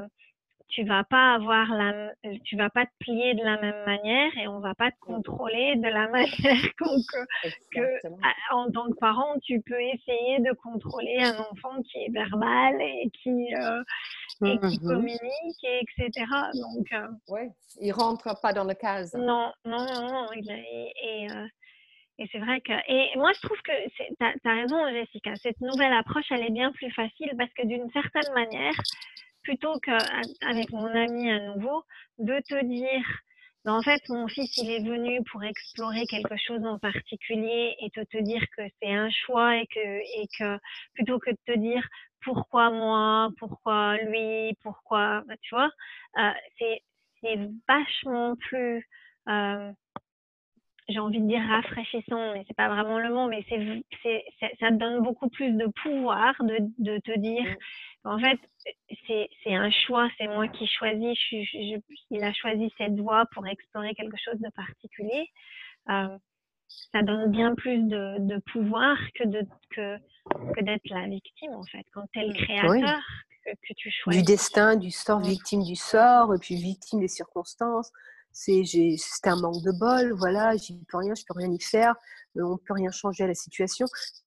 [SPEAKER 1] tu vas pas avoir la, tu vas pas te plier de la même manière et on va pas te contrôler de la manière que, en tant que parent, tu peux essayer de contrôler un enfant qui est verbal et qui, euh, et qui mmh communique, et etc. Donc,
[SPEAKER 3] euh, ouais, il rentre pas dans le cadre.
[SPEAKER 1] Non, non, non, il et, euh, et c'est vrai que, et moi je trouve que tu as, raison Jessica, cette nouvelle approche elle est bien plus facile parce que d'une certaine manière, plutôt qu'avec mon ami à nouveau, de te dire, ben, en fait mon fils il est venu pour explorer quelque chose en particulier et de te dire que c'est un choix et que, et que plutôt que de te dire pourquoi moi, pourquoi lui, pourquoi, ben, tu vois, euh, c'est vachement plus... Euh, j'ai envie de dire rafraîchissant, mais c'est pas vraiment le mot, mais c'est, ça te donne beaucoup plus de pouvoir de, de te dire, mmh. en fait, c'est, c'est un choix, c'est moi qui choisis, je, il a choisi cette voie pour explorer quelque chose de particulier. Euh, ça donne bien plus de, de pouvoir que, de, que, que d'être la victime, en fait, quand tu es le mmh. créateur. Que, que, tu choisis.
[SPEAKER 2] Du destin, du sort, victime du sort, et puis victime des circonstances c'est c'était un manque de bol, voilà, j'y peux rien, je peux rien y faire, euh, on peut rien changer à la situation.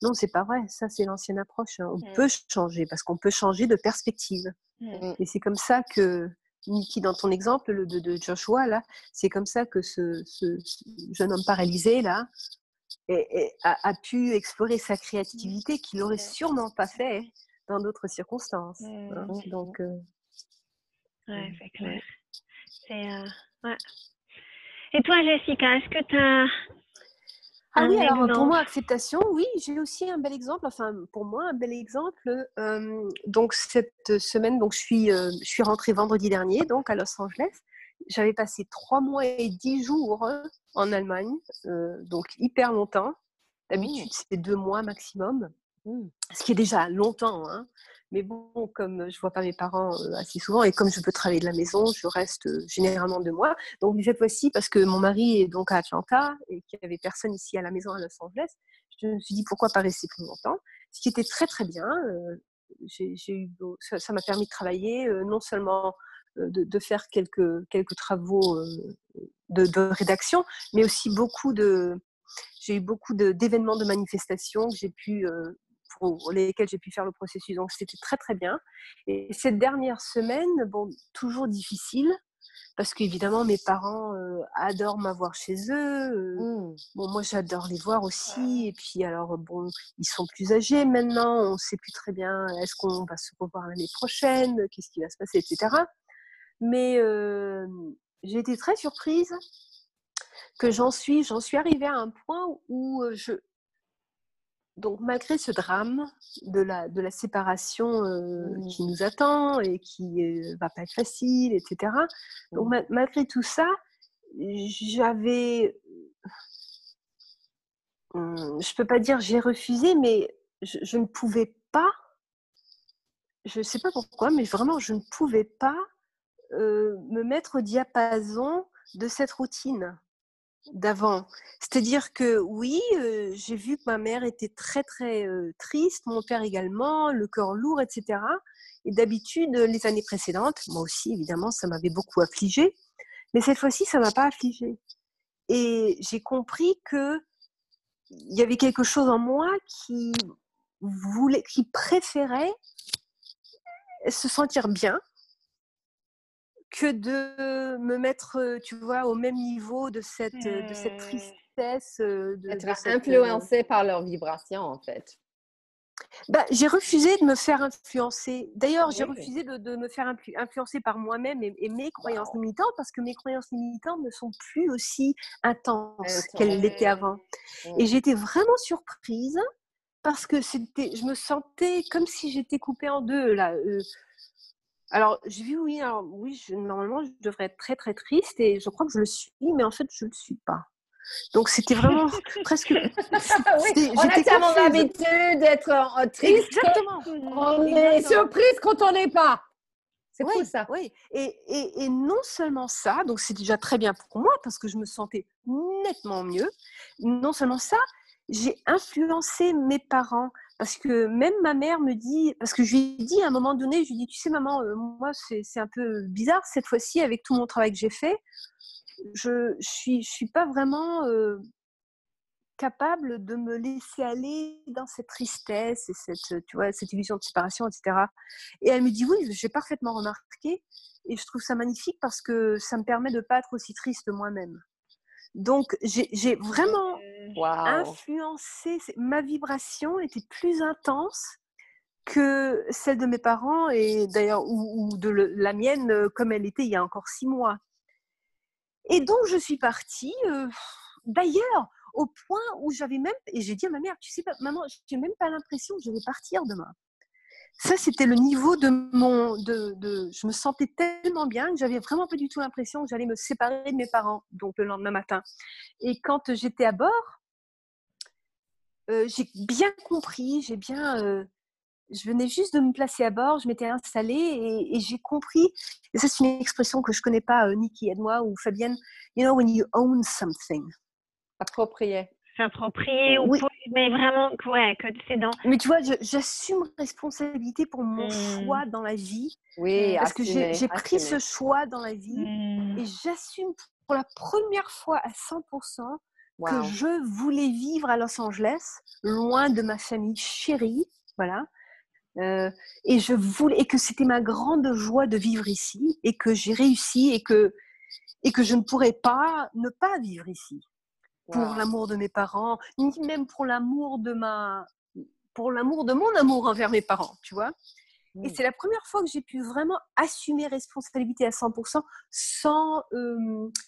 [SPEAKER 2] Non, c'est pas vrai. Ça, c'est l'ancienne approche. Hein. On mmh. peut changer parce qu'on peut changer de perspective. Mmh. Et c'est comme ça que Niki, dans ton exemple le, de, Joshua là, c'est comme ça que ce, jeune homme paralysé là a, pu explorer sa créativité qu'il n'aurait sûrement pas fait dans d'autres circonstances. Hein. Donc, euh,
[SPEAKER 1] ouais, c'est clair. C'est euh, Ouais. Et toi, Jessica, est-ce que tu as.
[SPEAKER 2] Ah oui, alors pour moi, acceptation, oui, j'ai aussi un bel exemple, enfin pour moi, un bel exemple. Euh, donc cette semaine, donc, je, suis, euh, je suis rentrée vendredi dernier, donc à Los Angeles. J'avais passé trois mois et dix jours en Allemagne, euh, donc hyper longtemps. D'habitude, mmh. c'est deux mois maximum, mmh. ce qui est déjà longtemps. Hein. Mais bon, comme je vois pas mes parents assez souvent et comme je peux travailler de la maison, je reste généralement de moi. Donc cette fois-ci, parce que mon mari est donc à Atlanta et qu'il n'y avait personne ici à la maison à Los Angeles, je me suis dit pourquoi pas rester plus longtemps. Ce qui était très très bien. Ça m'a permis de travailler non seulement de, faire quelques, quelques travaux de, de, rédaction, mais aussi beaucoup de, j'ai eu beaucoup d'événements de, manifestations que j'ai pu pour lesquels j'ai pu faire le processus. Donc c'était très très bien. Et cette dernière semaine, bon, toujours difficile parce qu'évidemment mes parents euh, adorent m'avoir chez eux. Euh, mmh. Bon, moi j'adore les voir aussi. Et puis alors bon, ils sont plus âgés maintenant. On ne sait plus très bien est-ce qu'on va se revoir l'année prochaine, qu'est-ce qui va se passer, etc. Mais euh, j'ai été très surprise que j'en suis, j'en suis arrivée à un point où je, donc malgré ce drame de la, de la séparation euh, mmh. qui nous attend et qui ne va pas être facile, etc. Donc mmh. malgré tout ça, j'avais... Hum, je ne peux pas dire j'ai refusé, mais je, ne pouvais pas, je ne sais pas pourquoi, mais vraiment je ne pouvais pas euh, me mettre au diapason de cette routine d'avant. C'est-à-dire que oui, j'ai vu que ma mère était très très triste, mon père également, le cœur lourd, etc. Et d'habitude, les années précédentes, moi aussi évidemment, ça m'avait beaucoup affligée, mais cette fois-ci, ça m'a pas affligée. Et j'ai compris que il y avait quelque chose en moi qui voulait, qui préférait se sentir bien que de me mettre, tu vois, au même niveau de cette, de cette mmh. tristesse. De,
[SPEAKER 3] Être influencé par leurs vibrations, en fait?
[SPEAKER 2] Bah, j'ai refusé de me faire influencer. D'ailleurs, j'ai refusé de, de, me faire influencer par moi-même et, mes croyances limitantes parce que mes croyances limitantes ne sont plus aussi intenses qu'elles l'étaient avant. Et j'étais vraiment surprise parce que c'était, je me sentais comme si j'étais coupée en deux là. Alors, j'ai vu, oui, alors, oui, je, normalement, je devrais être très, très triste et je crois que je le suis, mais en fait, je ne le suis pas. Donc, c'était vraiment presque.
[SPEAKER 3] oui, on a tellement l'habitude d'être triste.
[SPEAKER 2] Exactement.
[SPEAKER 3] On est surprise quand on n'est pas.
[SPEAKER 2] C'est oui, ça. Oui, et, et, et, non seulement ça, donc c'est déjà très bien pour moi parce que je me sentais nettement mieux. Non seulement ça, j'ai influencé mes parents Parce que même ma mère me dit, parce que je lui ai dit à un moment donné, je lui ai dit, tu sais maman, euh, moi c'est un peu bizarre cette fois-ci avec tout mon travail que j'ai fait. Je ne suis, je suis pas vraiment euh, capable de me laisser aller dans cette tristesse et cette, tu vois, cette illusion de séparation, etc. Et elle me dit, oui, j'ai parfaitement remarqué. Et je trouve ça magnifique parce que ça me permet de ne pas être aussi triste moi-même. Donc, j'ai vraiment influencé, ma vibration était plus intense que celle de mes parents et d'ailleurs, ou, de la mienne euh, comme elle était il y a encore six mois. Et donc, je suis partie, euh, d'ailleurs, au point où j'avais même, et j'ai dit à ma mère, tu sais pas, maman, j'ai même pas l'impression que je vais partir demain ça, c'était le niveau de mon. De, de, je me sentais tellement bien que j'avais vraiment pas du tout l'impression que j'allais me séparer de mes parents, donc le lendemain matin. Et quand j'étais à bord, euh, j'ai bien compris, j'ai bien. Euh, je venais juste de me placer à bord, je m'étais installée et, et j'ai compris. Et ça, c'est une expression que je connais pas, euh, Niki, aide-moi, ou Fabienne. You know, when you own something.
[SPEAKER 3] Approprié
[SPEAKER 1] s'approprier ou mais vraiment ouais, que c'est dans
[SPEAKER 2] mais tu vois j'assume responsabilité pour mon mmh. choix dans la vie
[SPEAKER 3] oui
[SPEAKER 2] parce que j'ai pris ce choix dans la vie mmh. et j'assume pour la première fois à 100% que je voulais vivre à Los Angeles loin de ma famille chérie voilà euh, et je voulais et que c'était ma grande joie de vivre ici et que j'ai réussi et que et que je ne pourrais pas ne pas vivre ici pour l'amour de mes parents, ni même pour l'amour de ma, pour l'amour de mon amour envers mes parents, tu vois? Et mmh. c'est la première fois que j'ai pu vraiment assumer responsabilité à 100% sans,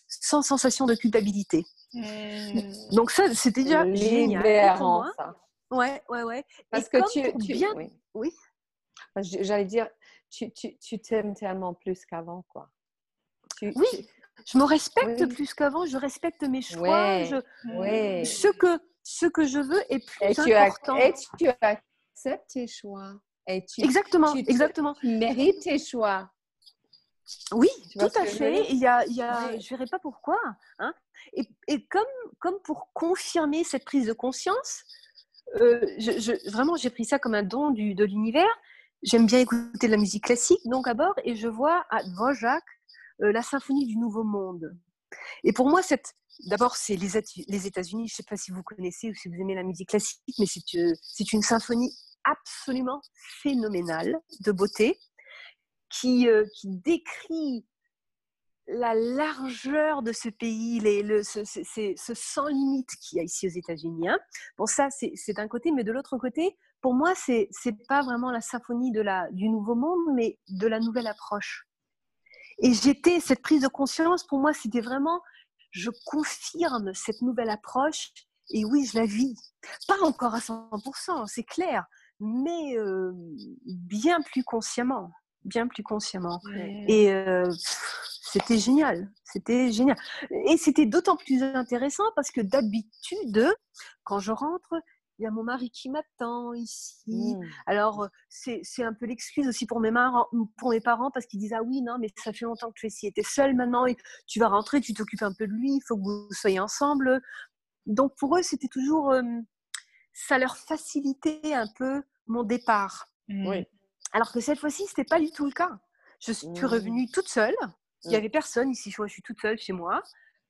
[SPEAKER 2] sans sensation de culpabilité. Mmh. Donc ça, c'était déjà génial pour moi. Ça. Ouais, ouais, ouais.
[SPEAKER 3] Parce que tu, tu bien... oui. J'allais dire, tu, tu, tu t'aimes tellement plus qu'avant, quoi.
[SPEAKER 2] oui, je me respecte plus qu'avant, je respecte mes choix. Je, Ce, que, ce que je veux est plus important.
[SPEAKER 3] et tu acceptes tes choix.
[SPEAKER 2] Et tu, exactement, exactement.
[SPEAKER 3] Tu mérites tes choix.
[SPEAKER 2] Oui, tout à fait. Il y a, il y a, Je ne verrai pas pourquoi. Hein. Et, et, comme, comme pour confirmer cette prise de conscience, euh, je, vraiment, j'ai pris ça comme un don du, de l'univers. J'aime bien écouter de la musique classique, donc à bord, et je vois à Dvorak la symphonie du Nouveau Monde. Et pour moi, d'abord, c'est les, les États-Unis. Je ne sais pas si vous connaissez ou si vous aimez la musique classique, mais c'est, euh, une symphonie absolument phénoménale de beauté qui, euh, décrit la largeur de ce pays, ce, sans limite qu'il y a ici aux États-Unis. Hein. Bon, ça, c'est, d'un côté, mais de l'autre côté, pour moi, c'est n'est pas vraiment la symphonie du Nouveau Monde, mais de la nouvelle approche. Et j'étais, cette prise de conscience, pour moi, c'était vraiment, je confirme cette nouvelle approche et oui, je la vis. Pas encore à 100%, c'est clair, mais euh, bien plus consciemment, bien plus consciemment. Et euh, c'était génial, c'était génial. Et c'était d'autant plus intéressant parce que d'habitude, quand je rentre, il y a mon mari qui m'attend ici. Mmh. Alors, c'est un peu l'excuse aussi pour mes, marins, pour mes parents parce qu'ils disent Ah oui, non, mais ça fait longtemps que tu es ici, tu es seule maintenant, et tu vas rentrer, tu t'occupes un peu de lui, il faut que vous soyez ensemble. Donc, pour eux, c'était toujours. ça leur facilitait un peu mon départ.
[SPEAKER 3] Oui.
[SPEAKER 2] Alors que cette fois-ci, ce n'était pas du tout le cas. Je suis mmh. revenue toute seule. Il n'y mmh. avait personne ici, je suis toute seule chez moi.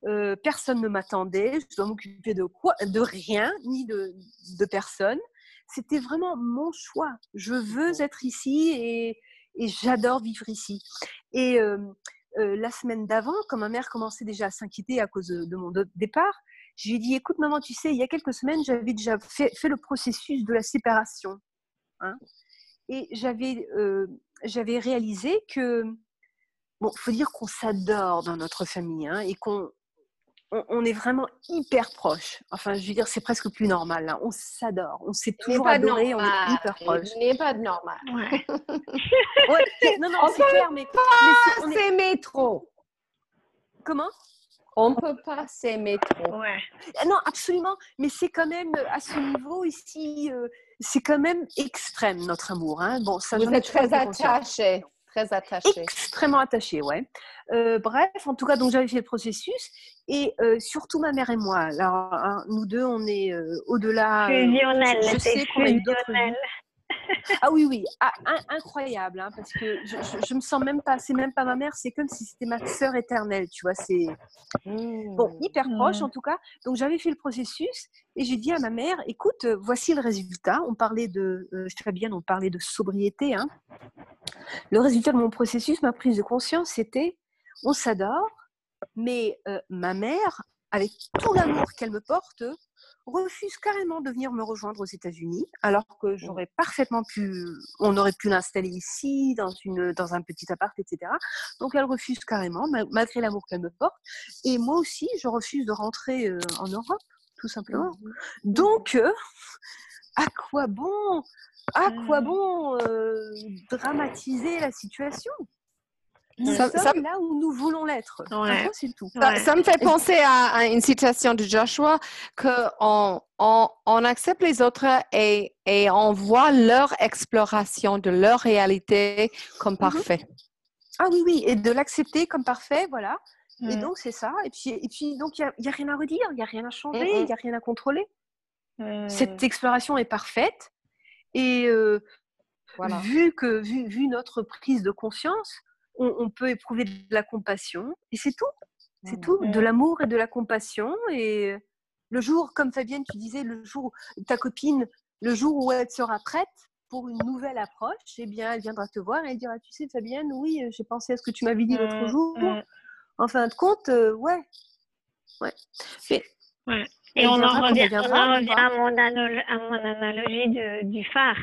[SPEAKER 2] Euh, personne ne m'attendait, je dois m'occuper de quoi De rien, ni de, de personne. C'était vraiment mon choix. Je veux être ici et, et j'adore vivre ici. Et euh, euh, la semaine d'avant, quand ma mère commençait déjà à s'inquiéter à cause de, mon départ, je lui ai dit, écoute maman, tu sais, il y a quelques semaines, j'avais déjà fait, fait, le processus de la séparation. Hein et j'avais, j'avais réalisé que, bon, il faut dire qu'on s'adore dans notre famille hein, et qu'on on, est vraiment hyper proches. Enfin, je veux dire, c'est presque plus normal. Là. On s'adore. On s'est toujours adoré. On est hyper proches.
[SPEAKER 3] Ce n'est pas de normal.
[SPEAKER 2] Ouais. non, non, c'est clair, mais,
[SPEAKER 3] mais c'est s'aimer trop.
[SPEAKER 2] Comment?
[SPEAKER 3] On ne peut pas s'aimer trop.
[SPEAKER 2] Ouais. Ah non, absolument. Mais c'est quand même, à ce niveau ici, euh, c'est quand même extrême, notre amour. Hein.
[SPEAKER 3] Bon, ça, Vous êtes très attachés. Très attaché.
[SPEAKER 2] Extrêmement attaché, ouais. Euh, bref, en tout cas, donc j'avais fait le processus et euh, surtout ma mère et moi. Alors, hein, nous deux, on est euh, au-delà.
[SPEAKER 1] Fusionnel, je, sais qu'on a eu d'autres
[SPEAKER 2] ah oui, oui, ah, incroyable, hein, parce que je, je, me sens même pas, c'est même pas ma mère, c'est comme si c'était ma sœur éternelle, tu vois, c'est bon, mmh. hyper proche mmh. en tout cas. Donc j'avais fait le processus et j'ai dit à ma mère, écoute, voici le résultat. On parlait de, euh, je très bien, on parlait de sobriété. Hein. Le résultat de mon processus, ma prise de conscience, c'était, on s'adore, mais euh, ma mère, avec tout l'amour qu'elle me porte, refuse carrément de venir me rejoindre aux États-Unis, alors que mmh. j'aurais parfaitement pu, on aurait pu l'installer ici, dans, une, dans un petit appart, etc. Donc elle refuse carrément, malgré l'amour qu'elle me porte. Et moi aussi, je refuse de rentrer euh, en Europe, tout simplement. Mmh. Mmh. Donc, euh, à quoi bon, à quoi bon euh, dramatiser la situation? Nous ça, sommes là où nous voulons l'être. C'est tout.
[SPEAKER 3] Ça, me fait penser à, une citation de Joshua qu'on on, on, accepte les autres et, et, on voit leur exploration de leur réalité comme mm-hmm. parfait.
[SPEAKER 2] Ah oui, oui, et de l'accepter comme parfait, voilà. Et donc, c'est ça. Et puis, et puis donc, il n'y a, a, rien à redire, il n'y a rien à changer, il n'y a rien à contrôler. Mm. Cette exploration est parfaite. Et euh, voilà. vu, que, vu, vu notre prise de conscience, on, peut éprouver de la compassion et c'est tout. C'est tout, de l'amour et de la compassion. Et le jour, comme Fabienne, tu disais, le jour où ta copine, le jour où elle sera prête pour une nouvelle approche, eh bien, elle viendra te voir et elle dira, tu sais, Fabienne, oui, j'ai pensé à ce que tu m'avais dit l'autre mmh, jour. En fin de compte, euh, ouais. Ouais.
[SPEAKER 1] Et, on, en revient, à, mon, analogie du phare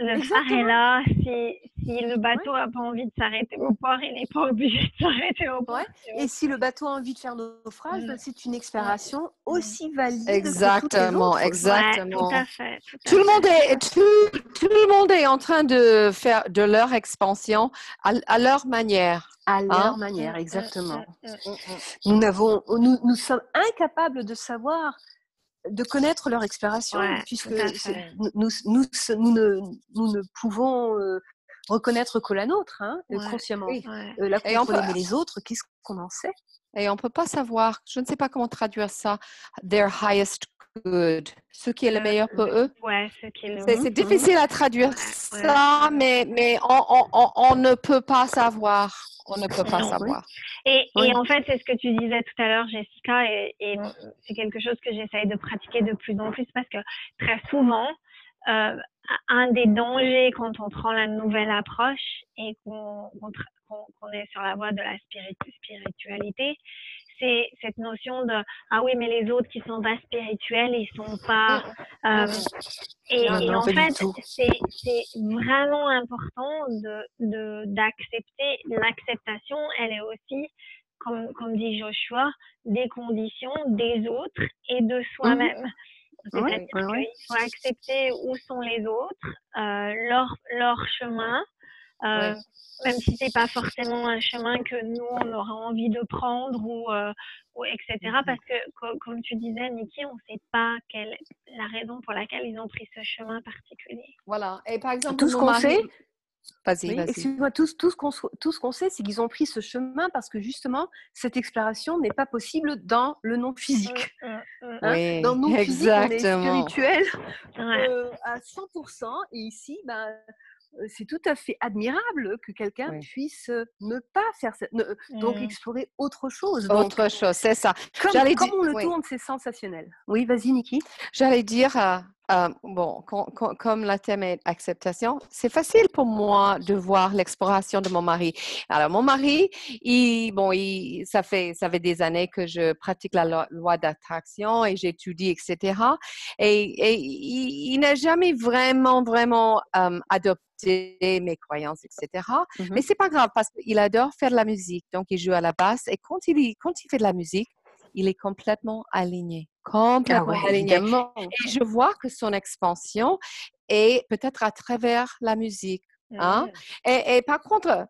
[SPEAKER 1] le phare est là. Si, si le bateau n'a pas envie de s'arrêter au port, il n'est pas obligé de s'arrêter au port.
[SPEAKER 2] Et si le bateau a envie de faire naufrage, mmh. c'est une exploration mmh. aussi valide.
[SPEAKER 3] Exactement,
[SPEAKER 2] que
[SPEAKER 3] exactement.
[SPEAKER 1] tout à fait.
[SPEAKER 3] Tout, le monde est tout, tout, le monde est en train de faire de leur expansion à, leur manière.
[SPEAKER 2] À leur hein? manière, exactement. Nous, n'avons, nous, nous sommes incapables de savoir de connaître leur exploration, puisque nous, nous, nous, ne, nous, ne, pouvons euh, reconnaître que la nôtre, hein, consciemment. Euh, la contrôler, mais les autres, qu'est-ce qu'on en sait?
[SPEAKER 3] Et on ne peut pas savoir, je ne sais pas comment traduire ça, their highest good, ce qui est le euh, meilleur pour eux.
[SPEAKER 1] Ouais, qui est
[SPEAKER 3] C'est difficile à traduire ça, mais, mais on, on, on, ne peut pas savoir. On ne peut pas savoir.
[SPEAKER 1] Et, et en fait, c'est ce que tu disais tout à l'heure, Jessica, et, et c'est quelque chose que j'essaye de pratiquer de plus en plus parce que très souvent, euh, un des dangers quand on prend la nouvelle approche et qu'on est sur la voie de la spiritualité, c'est cette notion de ah oui mais les autres qui sont pas spirituels ils sont pas euh, et, en fait c'est vraiment important de d'accepter l'acceptation. Elle est aussi comme comme dit Joshua des conditions des autres et de soi-même. Mmh. C'est-à-dire qu'il faut accepter où sont les autres, euh, leur, leur chemin, euh, même si c'est pas forcément un chemin que nous on aura envie de prendre ou, euh, ou etc. Mm-hmm. Parce que comme tu disais, Niki, on ne sait pas quelle la raison pour laquelle ils ont pris ce chemin particulier.
[SPEAKER 3] Voilà. Et par exemple,
[SPEAKER 2] tout ce qu'on sait. Vas-y, Excuse-moi, tout, tout, ce qu'on sait, c'est qu'ils ont pris ce chemin parce que justement, cette exploration n'est pas possible dans le non physique.
[SPEAKER 3] Mm, mm, mm, hein?
[SPEAKER 2] dans le non physique, on est spirituel euh, à 100%. Et ici, ben, c'est tout à fait admirable que quelqu'un puisse ne pas faire ça, donc mmh. explorer autre chose.
[SPEAKER 3] autre chose, c'est ça.
[SPEAKER 2] Comme, comme on le tourne, c'est sensationnel. Oui, vas-y, Niki.
[SPEAKER 3] J'allais dire, bon, comme la thème est acceptation, c'est facile pour moi de voir l'exploration de mon mari. Alors, mon mari, il, bon, il, ça fait, ça fait des années que je pratique la loi, d'attraction et j'étudie, etc. Et, et il, n'a jamais vraiment, vraiment adopté mes croyances, etc. Mmh Mais c'est pas grave parce qu'il adore faire de la musique. Donc, il joue à la basse et quand il, quand il fait de la musique, il est complètement aligné. Complètement ah aligné. Et je vois que son expansion est peut-être à travers la musique. Hein? Mmh. Et, par contre,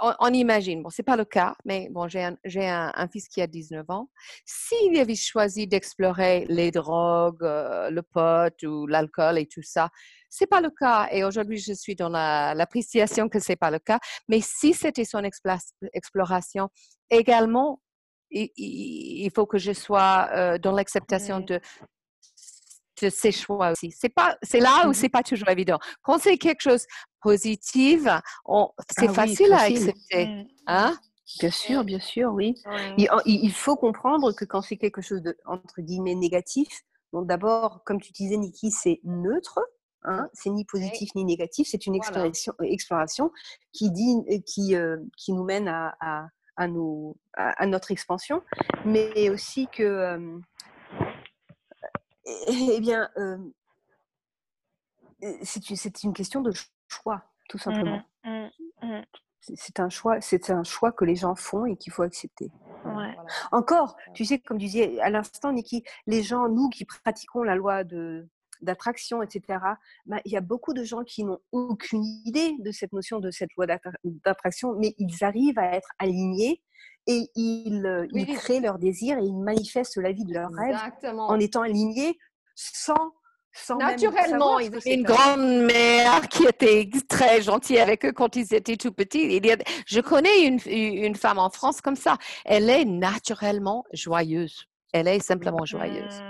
[SPEAKER 3] on, imagine, bon, c'est pas le cas, mais bon, j'ai un, un, fils qui a 19 ans. S'il avait choisi d'explorer les drogues, euh, le pot ou l'alcool et tout ça, c'est pas le cas. Et aujourd'hui, je suis dans l'appréciation que c'est pas le cas. Mais si c'était son exploration, également, il, faut que je sois euh, dans l'acceptation de de ses choix aussi. C'est pas, c'est là où mmh c'est pas toujours évident. Quand c'est quelque chose positif, c'est ah facile, à accepter, mmh. hein?
[SPEAKER 2] Bien sûr, bien sûr, oui. Il, faut comprendre que quand c'est quelque chose de entre guillemets négatif, donc d'abord, comme tu disais, Niki, c'est neutre. Hein, c'est ni positif ni négatif, c'est une exploration, exploration, qui, dit, qui, euh, qui nous mène à, à, à, nos, à, notre expansion, mais aussi que euh, eh, eh bien, c'est une, question de choix, tout mmh simplement. Mmh, mmh. C'est un choix, c'est un choix que les gens font et qu'il faut accepter. Encore, tu sais, comme tu disais à l'instant, Niki, les gens, nous qui pratiquons la loi de d'attraction, etc. Bah, il y a beaucoup de gens qui n'ont aucune idée de cette notion de cette loi d'attraction, mais ils arrivent à être alignés et ils, euh, créent leur désir et ils manifestent la vie de leur rêve en étant alignés sans sans
[SPEAKER 3] Naturellement, ils avaient une grande-mère qui était très gentille avec eux quand ils étaient tout petits. Il y a, je connais une, une, femme en France comme ça. Elle est naturellement joyeuse. Elle est simplement joyeuse.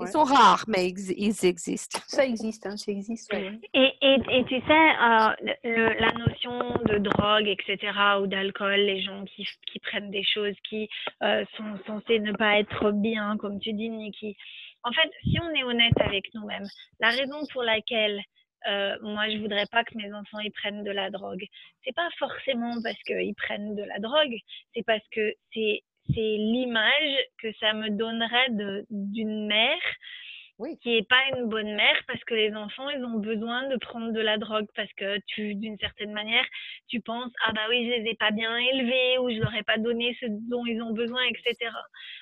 [SPEAKER 3] Ils sont rares, mais ils existent.
[SPEAKER 2] Ça existe, hein, ça existe.
[SPEAKER 1] Et, et, et, tu sais, euh, la notion de drogue, etc., ou d'alcool, les gens qui, qui, prennent des choses qui euh, sont censées ne pas être bien, comme tu dis, Niki. En fait, si on est honnête avec nous-mêmes, la raison pour laquelle euh, moi je voudrais pas que mes enfants ils prennent de la drogue, c'est pas forcément parce qu'ils prennent de la drogue, c'est parce que c'est c'est l'image que ça me donnerait d'une mère qui n'est pas une bonne mère parce que les enfants, ils ont besoin de prendre de la drogue parce que tu, d'une certaine manière, tu penses, ah bah oui, je les ai pas bien élevés ou je leur ai pas donné ce dont ils ont besoin, etc.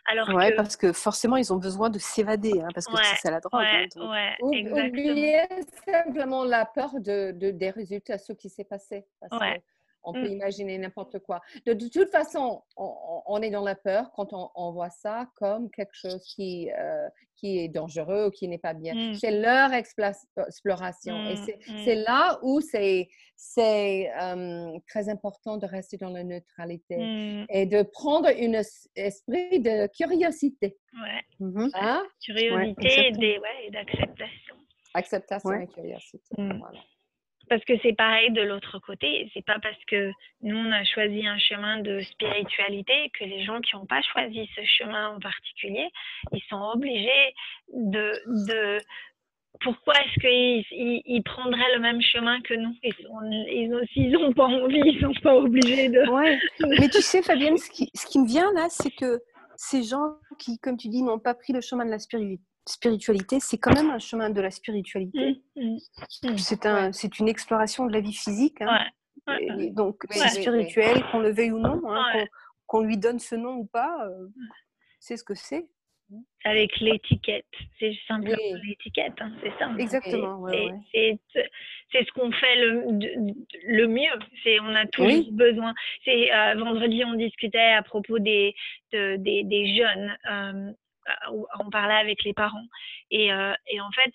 [SPEAKER 2] Alors ouais, parce que forcément, ils ont besoin de s'évader, hein, parce que c'est la drogue.
[SPEAKER 1] Ouais,
[SPEAKER 2] hein,
[SPEAKER 1] ouais, exactement.
[SPEAKER 3] simplement la peur de, de, des résultats, ce qui s'est passé.
[SPEAKER 1] ouais.
[SPEAKER 3] On peut mmh. imaginer n'importe quoi. De, toute façon, on, est dans la peur quand on, voit ça comme quelque chose qui, euh, qui est dangereux ou qui n'est pas bien. Mmh. C'est leur exploration. Et mmh, c'est là où c'est très important de rester dans la neutralité et de prendre un esprit de curiosité.
[SPEAKER 1] Ouais. Hein? Curiosité et d'acceptation.
[SPEAKER 3] Acceptation et curiosité. Voilà
[SPEAKER 1] parce que c'est pareil de l'autre côté. C'est pas parce que nous on a choisi un chemin de spiritualité que les gens qui n'ont pas choisi ce chemin en particulier, ils sont obligés de, de pourquoi est-ce qu'ils ils, prendraient le même chemin que nous? Ils n'ont pas envie, ils sont pas obligés de.
[SPEAKER 2] Ouais. Mais tu sais, Fabienne, ce qui, ce qui me vient là, c'est que ces gens qui, comme tu dis, n'ont pas pris le chemin de la spiritualité c'est quand même un chemin de la spiritualité. Mmh, mmh, mmh. c'est un, c'est une exploration de la vie physique. Hein. donc, c'est spirituel, qu'on le veuille ou non, hein, qu'on, lui donne ce nom ou pas, euh, c'est ce que c'est.
[SPEAKER 1] Avec l'étiquette, c'est simplement l'étiquette, hein, c'est ça.
[SPEAKER 2] Exactement.
[SPEAKER 1] c'est, ce qu'on fait le, le mieux. C'est, on a tous besoin. C'est euh, vendredi, on discutait à propos des, des, des, jeunes. Euh, on parlait avec les parents. Et, euh, et en fait,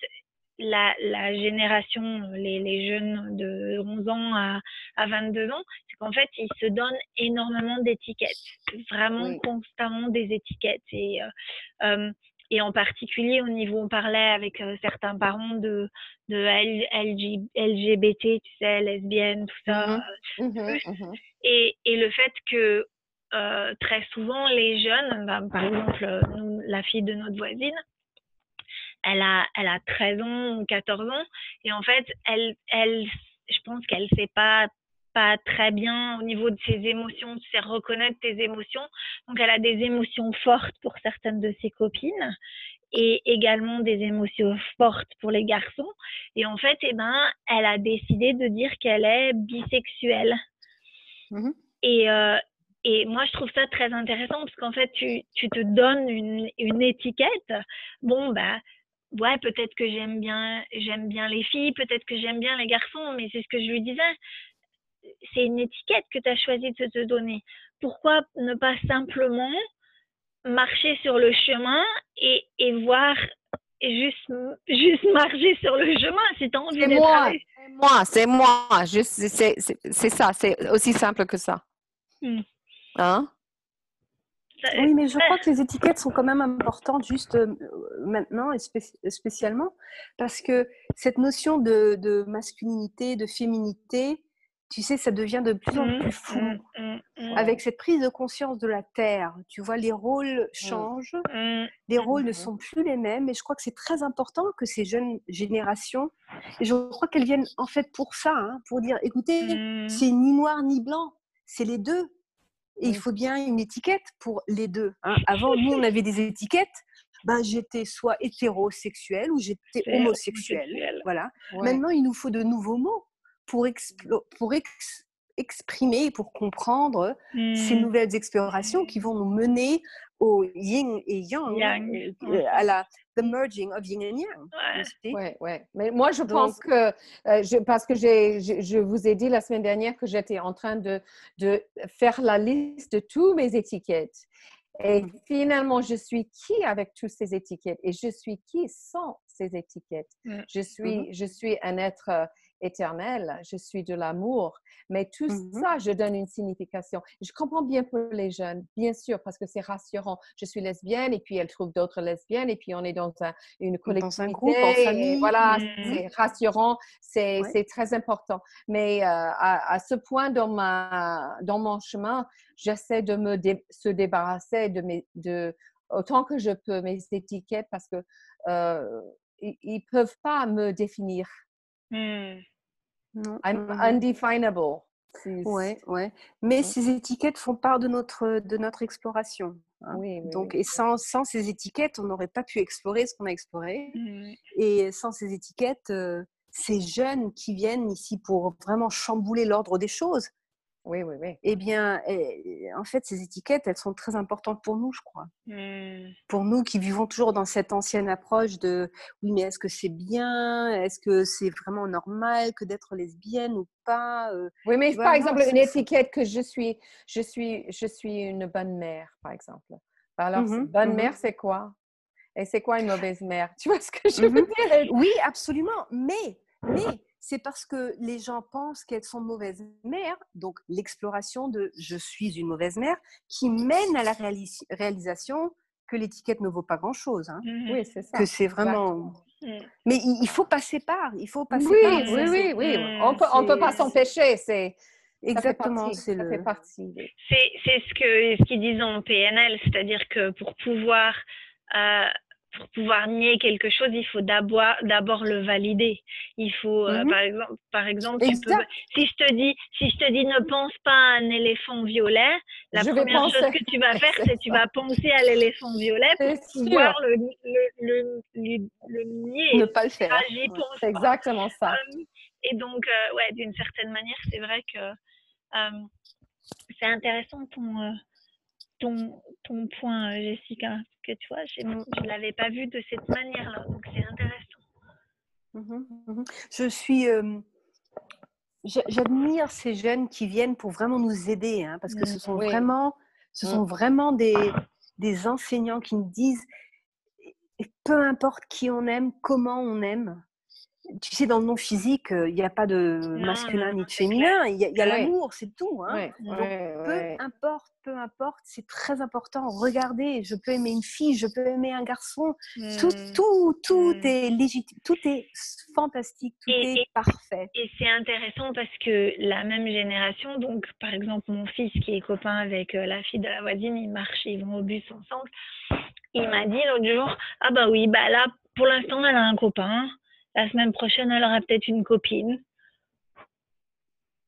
[SPEAKER 1] la, la génération, les, les, jeunes de 11 ans à, à 22 ans, c'est qu'en fait, ils se donnent énormément d'étiquettes, vraiment constamment des étiquettes. Et, euh, euh, et en particulier au niveau, on parlait avec certains parents de, de LGBT, tu sais, lesbiennes, tout ça. Mmh mmh mmh et, et, le fait que euh, très souvent, les jeunes, bah, par exemple, la fille de notre voisine, elle a, elle a 13 ans ou 14 ans, et en fait, elle, elle, je pense qu'elle ne sait pas pas très bien au niveau de ses émotions, tu sais reconnaître tes émotions. Donc, elle a des émotions fortes pour certaines de ses copines et également des émotions fortes pour les garçons. Et en fait, eh ben, elle a décidé de dire qu'elle est bisexuelle. Mmh et, euh, et moi, je trouve ça très intéressant parce qu'en fait, tu, tu te donnes une, une, étiquette. Bon, bah, ouais, peut-être que j'aime bien, j'aime bien les filles, peut-être que j'aime bien les garçons, mais c'est ce que je lui disais. c'est une étiquette que tu as choisi de te donner. Pourquoi ne pas simplement marcher sur le chemin et, et voir juste, juste marcher sur le chemin? Si tu as envie d'être
[SPEAKER 3] moi, C'est moi, c'est moi. C'est ça, c'est aussi simple que ça. Hmm. Hein?
[SPEAKER 2] Oui, mais je crois que les étiquettes sont quand même importantes juste euh, maintenant et spécialement parce que cette notion de, de masculinité, de féminité, tu sais, ça devient de plus en mmh, plus fou. Mmh, mmh, Avec cette prise de conscience de la Terre, tu vois, les rôles changent, les rôles ne sont plus les mêmes. Et je crois que c'est très important que ces jeunes générations, et je crois qu'elles viennent en fait pour ça, hein, pour dire, écoutez, c'est ni noir ni blanc, c'est les deux. Et il faut bien une étiquette pour les deux. Hein. Avant, nous, on avait des étiquettes. Ben, j'étais soit hétérosexuel ou j'étais homosexuel. Voilà. Maintenant, il nous faut de nouveaux mots pour, pour exprimer, pour comprendre ces mmh. nouvelles explorations qui vont nous mener au yin et yang, à la the merging of yin and yang.
[SPEAKER 3] Ouais, ouais. Mais moi, je pense que, euh, je, parce que j'ai, je, vous ai dit la semaine dernière que j'étais en train de, de faire la liste de toutes mes étiquettes. Et mmh. finalement, je suis qui avec toutes ces étiquettes? Et je suis qui sans ces étiquettes? Mmh. Je, suis, je suis un être éternel, je suis de l'amour. Mais tout mmh ça, je donne une signification. Je comprends bien pour les jeunes, bien sûr, parce que c'est rassurant. Je suis lesbienne et puis elle trouve d'autres lesbiennes et puis on est dans une collectivité. Dans un groupe, en famille. voilà, mmh c'est rassurant, c'est très important. Mais euh, à, ce point dans, ma, dans mon chemin, j'essaie de me se débarrasser de, mes, de autant que je peux mes étiquettes parce que euh, ils ne peuvent pas me définir. I'm undefinable.
[SPEAKER 2] Ouais, ouais. Mais ces étiquettes font part de notre, de notre exploration. Hein. Oui, Donc, et sans, sans, ces étiquettes, on n'aurait pas pu explorer ce qu'on a exploré. Mmh. Et sans ces étiquettes, euh, ces jeunes qui viennent ici pour vraiment chambouler l'ordre des choses,
[SPEAKER 3] oui, oui, oui.
[SPEAKER 2] Eh bien, eh, en fait, ces étiquettes, elles sont très importantes pour nous, je crois. Mmh. Pour nous qui vivons toujours dans cette ancienne approche de oui, mais est-ce que c'est bien? Est-ce que c'est vraiment normal que d'être lesbienne ou pas euh?
[SPEAKER 3] Oui, mais par exemple, une étiquette que je suis, je suis, je suis une bonne mère, par exemple. Alors, mmh bonne mmh mère, c'est quoi? Et c'est quoi une mauvaise mère? Tu vois ce que je veux dire?
[SPEAKER 2] Oui, absolument. Mais, mais c'est parce que les gens pensent qu'elles sont mauvaises mères, donc l'exploration de je suis une mauvaise mère, qui mène à la réalisation que l'étiquette ne vaut pas grand-chose. Hein.
[SPEAKER 3] Mmh oui, c'est ça.
[SPEAKER 2] Que c'est vraiment. Mmh. Mais il, faut passer par. Il faut passer
[SPEAKER 3] oui,
[SPEAKER 2] par.
[SPEAKER 3] Oui, oui, oui. On peut, ne peut pas s'empêcher. C'est.
[SPEAKER 2] Exactement,
[SPEAKER 1] c'est le. C'est ce que ce qu'ils disent en PNL, c'est-à-dire que pour pouvoir euh, pour pouvoir nier quelque chose, il faut d'abord le valider. Il faut, euh, mmh par exemple, par exemple, tu peux, si je te dis, si je te dis ne pense pas à un éléphant violet, la première chose que tu vas faire, c'est tu vas penser à l'éléphant violet pour pouvoir le, le, le, le, nier.
[SPEAKER 3] Ne pas le faire. c'est exactement ça.
[SPEAKER 1] Euh, et donc, euh, ouais, d'une certaine manière, c'est vrai que c'est intéressant ton ton, ton point, euh, Jessica, que tu vois, je ne l'avais pas vu de cette manière-là, donc c'est intéressant.
[SPEAKER 2] Mmh mmh je suis. J'admire ces jeunes qui viennent pour vraiment nous aider, hein, parce que ce sont vraiment, ce sont vraiment des, des enseignants qui nous disent peu importe qui on aime, comment on aime, tu sais, dans le nom physique, il n'y a pas de masculin ni de féminin, il y a, l'amour, c'est tout. Hein. peu importe, peu importe, c'est très important. Regardez, je peux aimer une fille, je peux aimer un garçon, tout, mmh. tout, tout mmh. est légitime, tout est fantastique, tout est parfait.
[SPEAKER 1] Et c'est intéressant parce que la même génération, donc par exemple mon fils qui est copain avec la fille de la voisine, ils marchent, ils vont au bus ensemble. Il m'a dit l'autre jour, ah bah oui, bah là, pour l'instant, elle a un copain. La semaine prochaine, elle aura peut-être une copine.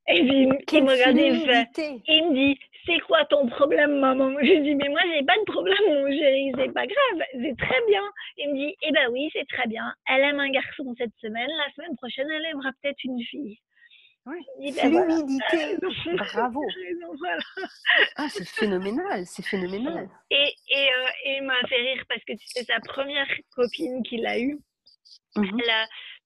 [SPEAKER 1] Et puis, il me regarde et me dit, c'est quoi ton problème, maman? Je lui dis, mais moi, j'ai pas de problème, mon chéri, c'est pas grave, c'est très bien. Il me dit, eh ben oui, c'est très bien. Elle aime un garçon cette semaine, la semaine prochaine, elle aimera peut-être une fille.
[SPEAKER 2] Oui, ben fluidité, bravo. Ah, c'est phénoménal, c'est phénoménal.
[SPEAKER 1] Et, et, euh, et il m'a fait rire parce que tu sais, sa première copine qu'il a eue, Mmh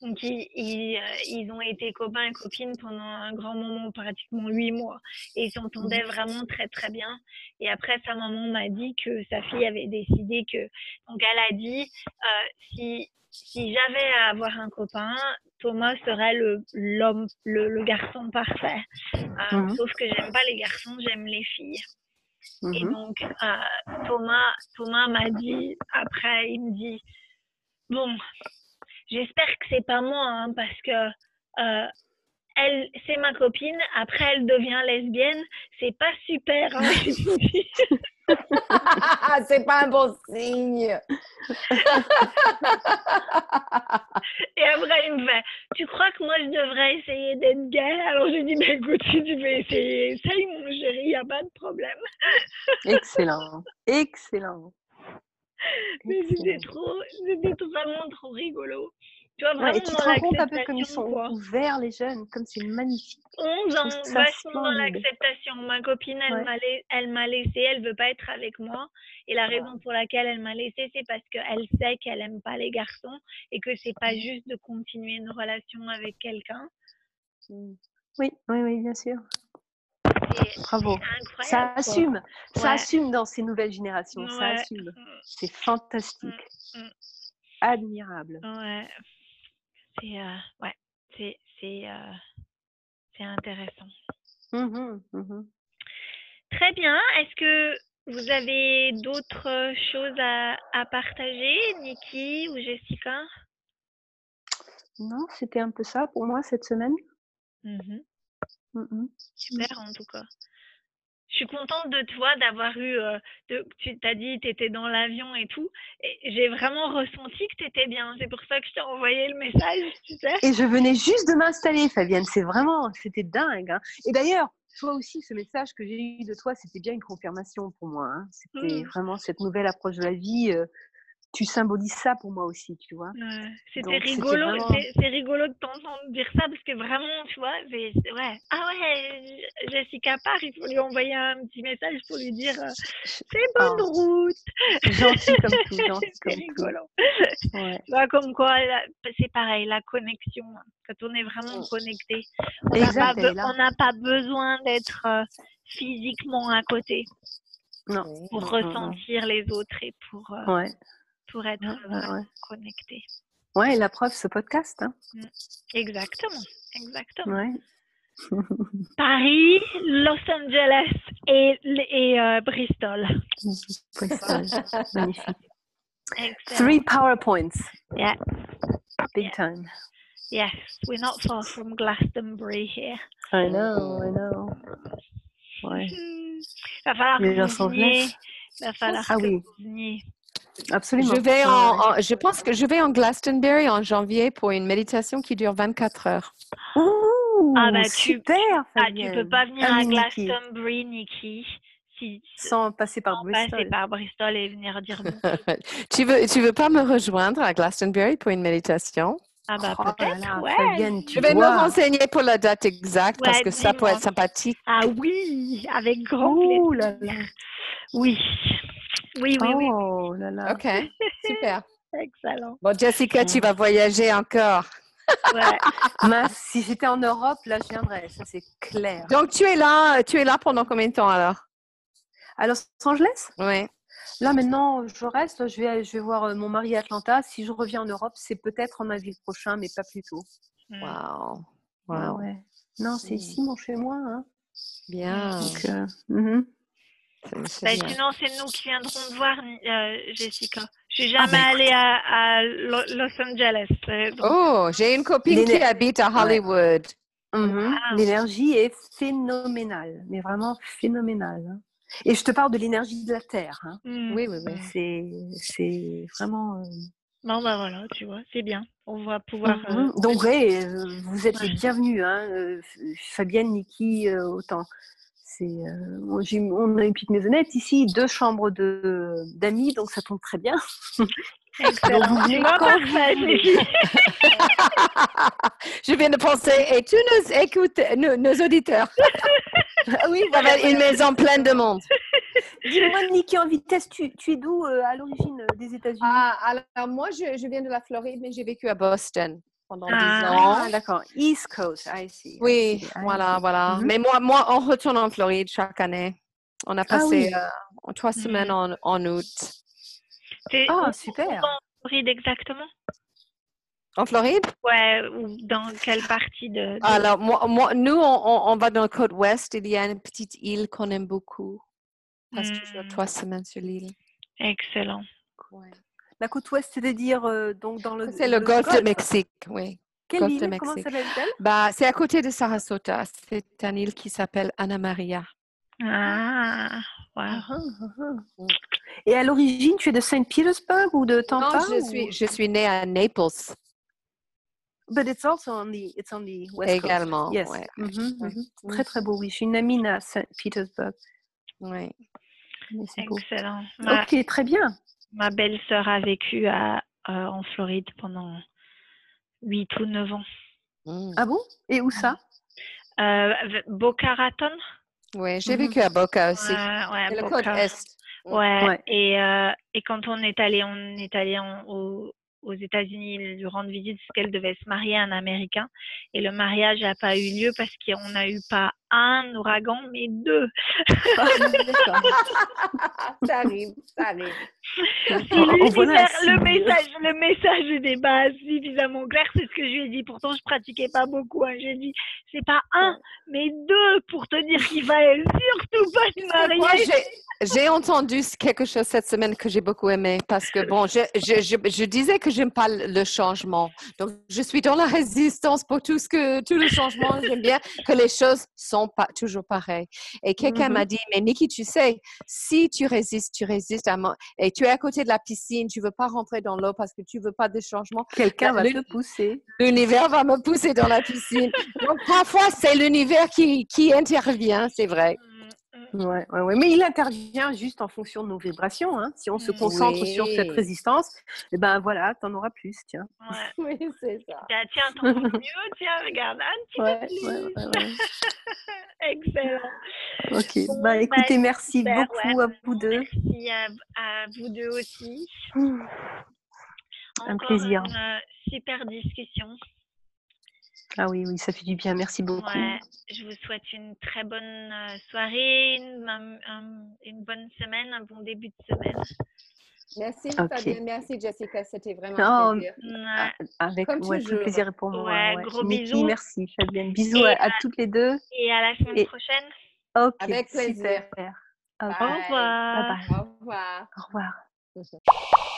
[SPEAKER 1] Donc, ils, euh, ils, ont été copains et copines pendant un grand moment, pratiquement huit mois. Et ils s'entendaient mmh. vraiment très, très bien. Et après, sa maman m'a dit que sa fille avait décidé que. Donc, elle a dit euh, si, si j'avais à avoir un copain, Thomas serait le, l'homme, le, garçon parfait. Euh, mmh. Sauf que j'aime pas les garçons, j'aime les filles. Et mmh donc, Thomas, Thomas m'a dit, après, il me dit Bon, j'espère que c'est pas moi, hein, parce que euh, elle, c'est ma copine. Après, elle devient lesbienne. C'est pas super. Hein,
[SPEAKER 3] c'est pas un bon signe.
[SPEAKER 1] Et après, il me fait Tu crois que moi, je devrais essayer d'être gay? Alors, je dis Mais écoute, si tu veux essayer, essaye, mon chéri, il n'y a pas de problème.
[SPEAKER 2] Excellent. Excellent.
[SPEAKER 1] Mais c'était trop, c'était vraiment trop rigolo.
[SPEAKER 2] Tu vois, vraiment et tu te rends compte un peu comme ils sont ouverts, les jeunes, comme c'est magnifique.
[SPEAKER 1] 11 ans, vachement dans l'acceptation. Ma copine, elle m'a laissé, elle veut pas être avec moi. Et la raison pour laquelle elle m'a laissé, c'est parce qu'elle sait qu'elle aime pas les garçons et que c'est pas juste de continuer une relation avec quelqu'un.
[SPEAKER 2] Oui, oui, oui, bien sûr. Bravo. Ça assume. Ça assume dans ces nouvelles générations. Ça assume. Mmh. C'est fantastique. Mmh, mmh. Admirable.
[SPEAKER 1] Ouais. C'est euh, ouais. C'est c'est euh, c'est intéressant. Très bien. Est-ce que vous avez d'autres choses à, à partager, Niki ou Jessica?
[SPEAKER 2] Non, c'était un peu ça pour moi cette semaine.
[SPEAKER 1] Mmh Super en tout cas. Je suis contente de toi d'avoir eu, euh, de, tu t'as dit, tu étais dans l'avion et tout. Et j'ai vraiment ressenti que tu étais bien. C'est pour ça que je t'ai envoyé le message, tu sais.
[SPEAKER 2] Et je venais juste de m'installer, Fabienne. C'est vraiment, c'était dingue. Hein. Et d'ailleurs, toi aussi, ce message que j'ai eu de toi, c'était bien une confirmation pour moi. Hein. C'était mmh. vraiment cette nouvelle approche de la vie. Euh, tu symbolises ça pour moi aussi, tu vois.
[SPEAKER 1] c'était rigolo, c'est rigolo de t'entendre dire ça parce que vraiment, tu vois, ouais. Ah ouais, Jessica part, il faut lui envoyer un petit message pour lui dire euh, c'est bonne oh. route.
[SPEAKER 2] Gentil comme tout, gentil comme
[SPEAKER 1] rigolo. Ouais. Tu vois, comme quoi, c'est pareil, la connexion. Hein. Quand on est vraiment connecté, on n'a pas, besoin d'être euh, physiquement à côté.
[SPEAKER 2] Non.
[SPEAKER 1] Pour ressentir les autres et pour. Euh, ouais pour être euh, connecté.
[SPEAKER 2] Ouais, la preuve, ce podcast. Hein.
[SPEAKER 1] Mm. Exactement, exactement. Paris, Los Angeles et, et euh, Bristol.
[SPEAKER 2] Bristol, magnifique. Three PowerPoints.
[SPEAKER 1] Yeah.
[SPEAKER 2] Big time.
[SPEAKER 1] Yes, we're not far from Glastonbury here.
[SPEAKER 2] I know, I know. Ouais.
[SPEAKER 1] Va falloir que vous veniez. Va falloir ah, que oui. vous veniez.
[SPEAKER 2] Absolument.
[SPEAKER 3] Je, vais en, je pense que je vais en Glastonbury en janvier pour une méditation qui dure 24 heures.
[SPEAKER 2] Ouh, ah bah super,
[SPEAKER 1] ah, tu peux pas venir à Glastonbury, Nikki. Si,
[SPEAKER 2] sans passer par Bristol.
[SPEAKER 1] Passer par Bristol et venir dire
[SPEAKER 3] tu veux tu veux pas me rejoindre à Glastonbury pour une méditation?
[SPEAKER 1] Ah bah oh peut-être, ouais.
[SPEAKER 3] je vais me renseigner pour la date exacte parce que ça peut être sympathique.
[SPEAKER 1] Ah oui, avec grand plaisir. Là là. Oui. Oui, oui, oui.
[SPEAKER 2] Oh là là.
[SPEAKER 3] OK, super.
[SPEAKER 1] Excellent.
[SPEAKER 3] Bon, Jessica, tu vas voyager encore.
[SPEAKER 2] Ouais. si j'étais en Europe, là, je viendrais, ça c'est clair.
[SPEAKER 3] Donc, tu es là, tu es là pendant combien de temps alors?
[SPEAKER 2] À Los Angeles?
[SPEAKER 3] Oui.
[SPEAKER 2] Là, maintenant, je reste. Je vais, je vais voir euh, mon mari à Atlanta. Si je reviens en Europe, c'est peut-être en avril prochain, mais pas plus tôt.
[SPEAKER 3] Waouh.
[SPEAKER 2] Wow. Ouais. Non, c'est hmm. ici, mon chez moi. Hein.
[SPEAKER 3] Bien.
[SPEAKER 2] Donc, euh, mm-hmm.
[SPEAKER 1] Bah, sinon, c'est nous qui viendrons te voir, euh, Jessica. Je suis ah, jamais bah, allée à, Los Angeles.
[SPEAKER 3] Euh, oh, j'ai une copine qui habite à Hollywood.
[SPEAKER 2] Mhm. L'énergie est phénoménale, mais vraiment phénoménale. Hein. Et je te parle de l'énergie de la Terre. Hein.
[SPEAKER 3] Mm. Oui, oui, oui.
[SPEAKER 2] C'est vraiment. Euh,
[SPEAKER 1] non, bah voilà, tu vois, c'est bien. On va pouvoir.
[SPEAKER 2] Mhm. Donc, oui, vous êtes les bienvenus, hein, Fabienne, Niki, autant. Euh, on a une petite maisonnette ici, deux chambres de d'amis, donc ça tombe très bien.
[SPEAKER 1] Excellent.
[SPEAKER 3] Je viens de penser, et tu nous écoutes, nos, auditeurs. oui, une maison pleine de monde.
[SPEAKER 2] Dis-moi, Niki, en vitesse, tu, es d'où euh, à l'origine euh, des États-Unis?
[SPEAKER 3] Ah, Alors, moi, je, je, viens de la Floride, mais j'ai vécu à Boston. Pendant dix ans.
[SPEAKER 2] Ah, d'accord. East Coast, I see.
[SPEAKER 3] Oui, voilà, voilà. Mm-hmm. Mais moi, moi, on retourne en Floride chaque année. On a ah passé euh, trois semaines mm-hmm. en, en août.
[SPEAKER 2] Ah, super.
[SPEAKER 1] En Floride exactement?
[SPEAKER 3] En Floride?
[SPEAKER 1] Ouais, ou dans quelle partie de...
[SPEAKER 3] Alors, moi, moi, nous, on, on, va dans la côte ouest. Il y a une petite île qu'on aime beaucoup. Passe toujours trois semaines sur l'île.
[SPEAKER 1] Excellent.
[SPEAKER 2] La côte ouest, c'est-à-dire euh, donc dans le...
[SPEAKER 3] C'est le, golfe de Mexique, oui.
[SPEAKER 2] Quelle île? Comment s'appelle-t-elle?
[SPEAKER 3] Bah, C'est à côté de Sarasota. C'est une île qui s'appelle Anna Maria.
[SPEAKER 1] Ah, wow. Ah.
[SPEAKER 2] Et à l'origine, tu es de Saint Petersburg ou de Tampa
[SPEAKER 3] Non, je, suis, je suis née à Naples.
[SPEAKER 2] But it's also on the, it's on the west
[SPEAKER 3] Également,
[SPEAKER 2] Yes.
[SPEAKER 3] Ouais.
[SPEAKER 2] Mm-hmm, mm-hmm. Très, très beau, oui. Je suis une amie à Saint Petersburg.
[SPEAKER 3] Oui.
[SPEAKER 1] Excellent.
[SPEAKER 2] ok, très bien.
[SPEAKER 1] Ma belle-sœur a vécu à, euh, en Floride pendant 8 ou 9 ans.
[SPEAKER 2] Mmh. Ah bon? Et où ça?
[SPEAKER 1] Euh, Boca Raton.
[SPEAKER 3] Oui, j'ai mmh vécu à Boca aussi.
[SPEAKER 1] ouais,
[SPEAKER 3] le côte est.
[SPEAKER 1] Ouais. ouais. Et, euh, et quand on est allé, on est allé en, au, aux États-Unis lui rendre visite parce qu'elle devait se marier à un Américain. Et le mariage n'a pas eu lieu parce qu'on n'a eu pas un ouragan, mais deux.
[SPEAKER 3] ça arrive, ça arrive.
[SPEAKER 1] le, message, le message des bases suffisamment clair, c'est ce que je lui ai dit. Pourtant, je pratiquais pas beaucoup. Hein. J'ai dit, c'est pas un, mais deux pour te dire qu'il va surtout pas se marier.
[SPEAKER 3] J'ai entendu quelque chose cette semaine que j'ai beaucoup aimé parce que, bon, je, je, je, disais que j'aime pas le changement. Donc, je suis dans la résistance pour tout ce que, tout le changement. J'aime bien que les choses sont pas toujours pareilles. Et quelqu'un m'a dit, mais Nikki, tu sais, si tu résistes, tu résistes à et tu es à côté de la piscine, tu veux pas rentrer dans l'eau parce que tu veux pas de changement.
[SPEAKER 2] Quelqu'un va te pousser.
[SPEAKER 3] L'univers va me pousser dans la piscine. Donc, parfois, c'est l'univers qui, qui intervient, c'est vrai.
[SPEAKER 2] Ouais, ouais, ouais, Mais il intervient juste en fonction de nos vibrations. Hein. Si on se concentre sur cette résistance, et eh ben voilà, t'en auras plus, tiens.
[SPEAKER 1] Ouais. oui, c'est ça. Tiens, tiens, t'en mieux, tiens, regarde un petit peu plus. Excellent.
[SPEAKER 2] Ok, bah, bah écoutez, merci beaucoup à vous deux.
[SPEAKER 1] Merci à, à vous deux aussi.
[SPEAKER 2] un plaisir.
[SPEAKER 1] Une euh, super discussion.
[SPEAKER 2] Ah oui, oui, ça fait du bien. Merci beaucoup.
[SPEAKER 1] je vous souhaite une très bonne euh, soirée, une, bonne semaine, un bon début de semaine.
[SPEAKER 3] Merci Fabienne, merci Jessica, c'était vraiment un plaisir.
[SPEAKER 2] Avec Comme ouais, tout plaisir pour moi.
[SPEAKER 1] Ouais, gros bisous.
[SPEAKER 2] Merci Fabienne. Bisous à, toutes les deux.
[SPEAKER 1] Et à la semaine prochaine.
[SPEAKER 2] Ok,
[SPEAKER 3] avec plaisir.
[SPEAKER 1] Au revoir.
[SPEAKER 3] Au revoir.
[SPEAKER 2] Au revoir.